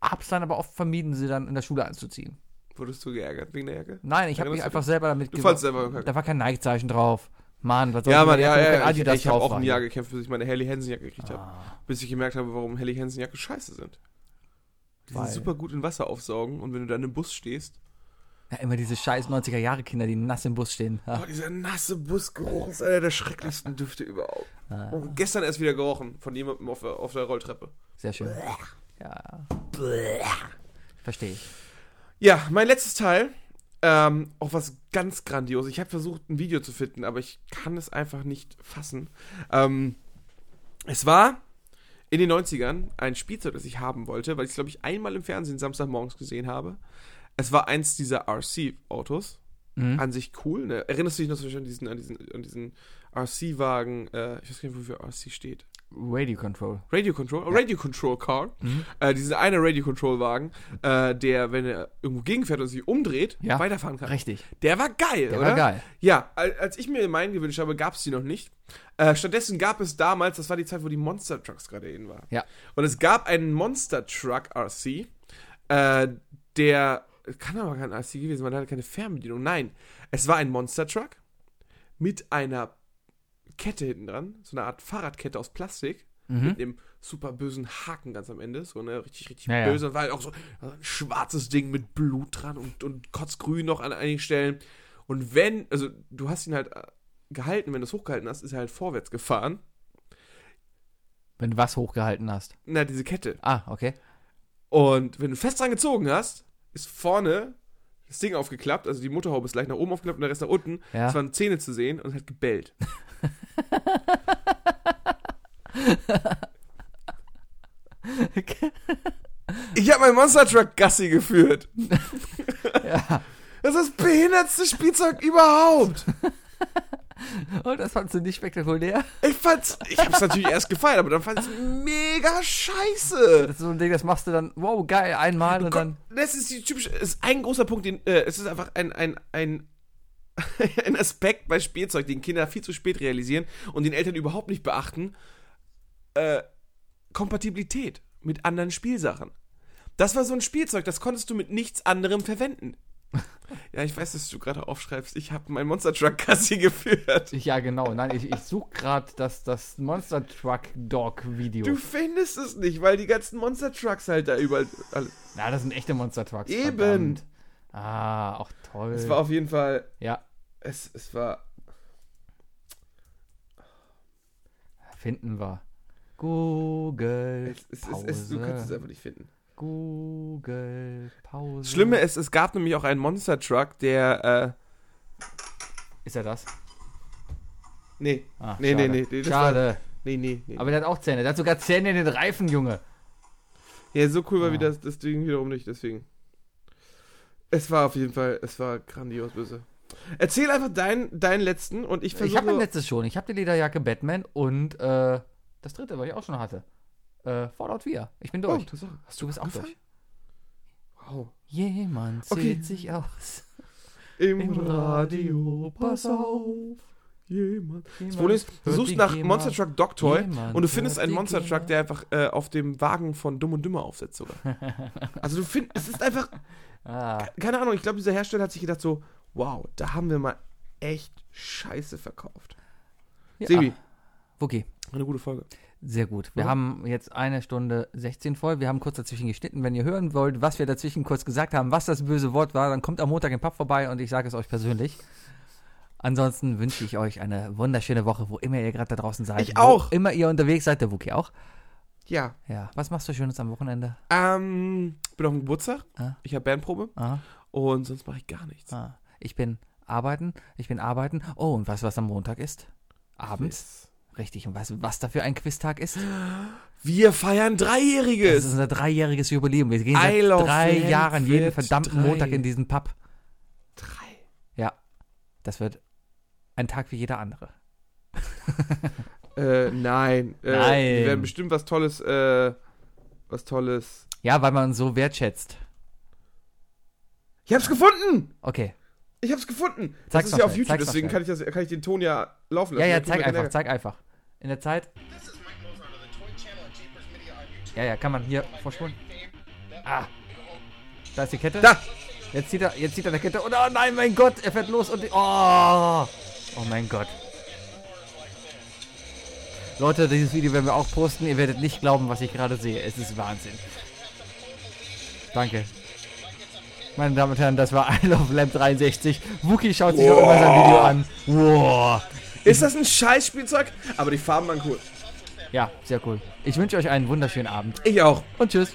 Hab's dann aber oft vermieden, sie dann in der Schule anzuziehen. Wurdest du geärgert wegen der Jacke? Nein, ich habe mich einfach selber damit Du fandst selber kacke. Da war kein Nike-Zeichen drauf. Mann, was soll Ja, Mann, ja, ja, ja. Ich, ich habe auch ein Jahr gekämpft, bis ich meine Helly Hansen Jacke gekriegt habe. Ah, Bis ich gemerkt habe, warum Helly Hansen Jacke scheiße sind. Die Weil- sind super gut in Wasser aufsaugen und wenn du dann im Bus stehst, ja, immer diese scheiß 90er-Jahre-Kinder, die nass im Bus stehen. Ja. Oh, dieser nasse Busgeruch ist einer der schrecklichsten Düfte überhaupt. Ah. Und gestern erst wieder gerochen von jemandem auf der, auf der Rolltreppe. Sehr schön. Ja. Verstehe ich. Ja, mein letztes Teil. Ähm, auch was ganz grandios. Ich habe versucht, ein Video zu finden, aber ich kann es einfach nicht fassen. Ähm, es war in den 90ern ein Spielzeug, das ich haben wollte, weil ich es, glaube ich, einmal im Fernsehen Samstagmorgens gesehen habe. Es war eins dieser RC-Autos. Mhm. An sich cool. Ne? Erinnerst du dich noch so schön an diesen, an diesen, an diesen RC-Wagen? Äh, ich weiß gar nicht, wofür RC steht. Radio Control. Radio Control, Radio Control Car. Äh, dieser eine Radio Control Wagen, äh, der, wenn er irgendwo gegenfährt und sich umdreht, Ja. weiterfahren kann. Richtig. Der war geil, Der oder? war geil. Ja, al- als ich mir meinen gewünscht habe, gab es die noch nicht. Äh, stattdessen gab es damals, das war die Zeit, wo die Monster Trucks gerade in waren. Ja. Und es gab einen Monster Truck RC, äh, der kann aber kein RC gewesen, weil der hatte keine Fernbedienung. Nein, es war ein Monster Truck mit einer Kette hinten dran, so eine Art Fahrradkette aus Plastik. Mit einem super bösen Haken ganz am Ende. So eine richtig, richtig Ja, ja. böse. War halt auch so ein schwarzes Ding mit Blut dran und, und kotzgrün noch an einigen Stellen. Und wenn, also du hast ihn halt äh, gehalten, wenn du es hochgehalten hast, ist er halt vorwärts gefahren. Wenn du was hochgehalten hast. Na, diese Kette. Ah, okay. Und wenn du fest dran gezogen hast, ist vorne das Ding aufgeklappt, also die Motorhaube ist gleich nach oben aufgeklappt und der Rest nach unten. Ja. Es waren Zähne zu sehen und hat gebellt. ich habe meinen Monster Truck Gassi geführt. Ja. Das ist das behindertste Spielzeug überhaupt. Und das fandst du nicht spektakulär? Ich fand's, ich hab's natürlich erst gefeiert, aber dann fand ich's mega scheiße. Das ist so ein Ding, das machst du dann, wow, geil, einmal und dann. Das ist die typische, ist ein großer Punkt, den, äh, es ist einfach ein, ein, ein, ein Aspekt bei Spielzeug, den Kinder viel zu spät realisieren und den Eltern überhaupt nicht beachten. Äh, Kompatibilität mit anderen Spielsachen. Das war so ein Spielzeug, das konntest du mit nichts anderem verwenden. Ja, ich weiß, dass du gerade aufschreibst. Ich habe mein Monster Truck Kassi geführt. Ja, genau. Nein, ich, ich suche gerade das, das Monster Truck Dog Video. Du findest es nicht, weil die ganzen Monster Trucks halt da überall. Na, das sind echte Monster Trucks. Eben. verdammt. Ah, auch toll. Es war auf jeden Fall. ja, Es, es war. finden wir. Google. Es, es, es, es, du kannst es einfach nicht finden. Google Pause. Das Schlimme ist, es gab nämlich auch einen Monster Truck, der. Äh, Ist er das? nee. Ah, nee, nee, schade. nee, nee. Schade. War, nee, nee, nee. Aber der hat auch Zähne. Der hat sogar Zähne in den Reifen, Junge. ja, so cool war Ah. wie das, das Ding wiederum nicht, deswegen. Es war auf jeden Fall, es war grandios böse. Erzähl einfach deinen, deinen letzten und ich Ich versuche. habe mein letztes schon. Ich habe die Lederjacke Batman und äh, das dritte, was ich auch schon hatte. Äh, Fallout 4. Ich bin oh, durch. das auch, hast du bist auch durch. Wow. Jemand zählt Okay. sich aus. Im, Im Radio, pass auf. Jemand. Das Problem ist, du suchst nach GEMA. Monster Truck Dog Toy Jemand und du findest einen Monster. Truck, der einfach äh, auf dem Wagen von Dumm und Dümmer aufsetzt sogar. also du findest, es ist einfach, Ah, keine Ahnung, ich glaube, dieser Hersteller hat sich gedacht so, wow, da haben wir mal echt Scheiße verkauft. ja. Sebi, Okay, eine gute Folge. Sehr gut. Wir Ja. haben jetzt eine Stunde 16 voll. Wir haben kurz dazwischen geschnitten. Wenn ihr hören wollt, was wir dazwischen kurz gesagt haben, was das böse Wort war, dann kommt am Montag im Pub vorbei und ich sage es euch persönlich. Ansonsten wünsche ich euch eine wunderschöne Woche, wo immer ihr gerade da draußen seid. Ich wo auch. immer ihr unterwegs seid, der Wookie auch. Ja, Ja. Was machst du Schönes am Wochenende? ähm, bin auf dem Geburtstag, Ah. ich habe Bandprobe Ah, und sonst mache ich gar nichts. ah. Ich bin arbeiten, ich bin arbeiten. Oh, und weißt du, was am Montag ist? Abends. Richtig. Und weißt du, was da für ein Quiztag ist? Wir feiern Das Dreijähriges. ist unser dreijähriges Jubiläum. Wir gehen seit drei Jahren jeden verdammten drei. Montag in diesen Pub. Drei. Ja. Das wird ein Tag wie jeder andere. Äh, nein. Äh, Nein. Wir werden bestimmt was Tolles, äh, was Tolles. Ja, weil man so wertschätzt. Ich hab's gefunden! Okay. Ich hab's gefunden! Zeig's das ist ja auf schnell, YouTube, deswegen kann ich, das, kann ich den Ton ja laufen Ja, lassen. ja, tut zeig einfach, zeig einfach. In der Zeit. Ja, ja, kann man hier vorspulen. Ah. Da ist die Kette. Da! Jetzt zieht er, jetzt zieht er eine Kette. Und oh nein, mein Gott, er fährt los und die, oh. Oh mein Gott. Leute, dieses Video werden wir auch posten. Ihr werdet nicht glauben, was ich gerade sehe. Es ist Wahnsinn. Danke. Meine Damen und Herren, das war I Love Lamp 63. Wookie schaut sich auch immer sein Video an. Wow. Ist das ein Scheißspielzeug? Aber die Farben waren cool. Ja, sehr cool. Ich wünsche euch einen wunderschönen Abend Ich auch. und tschüss.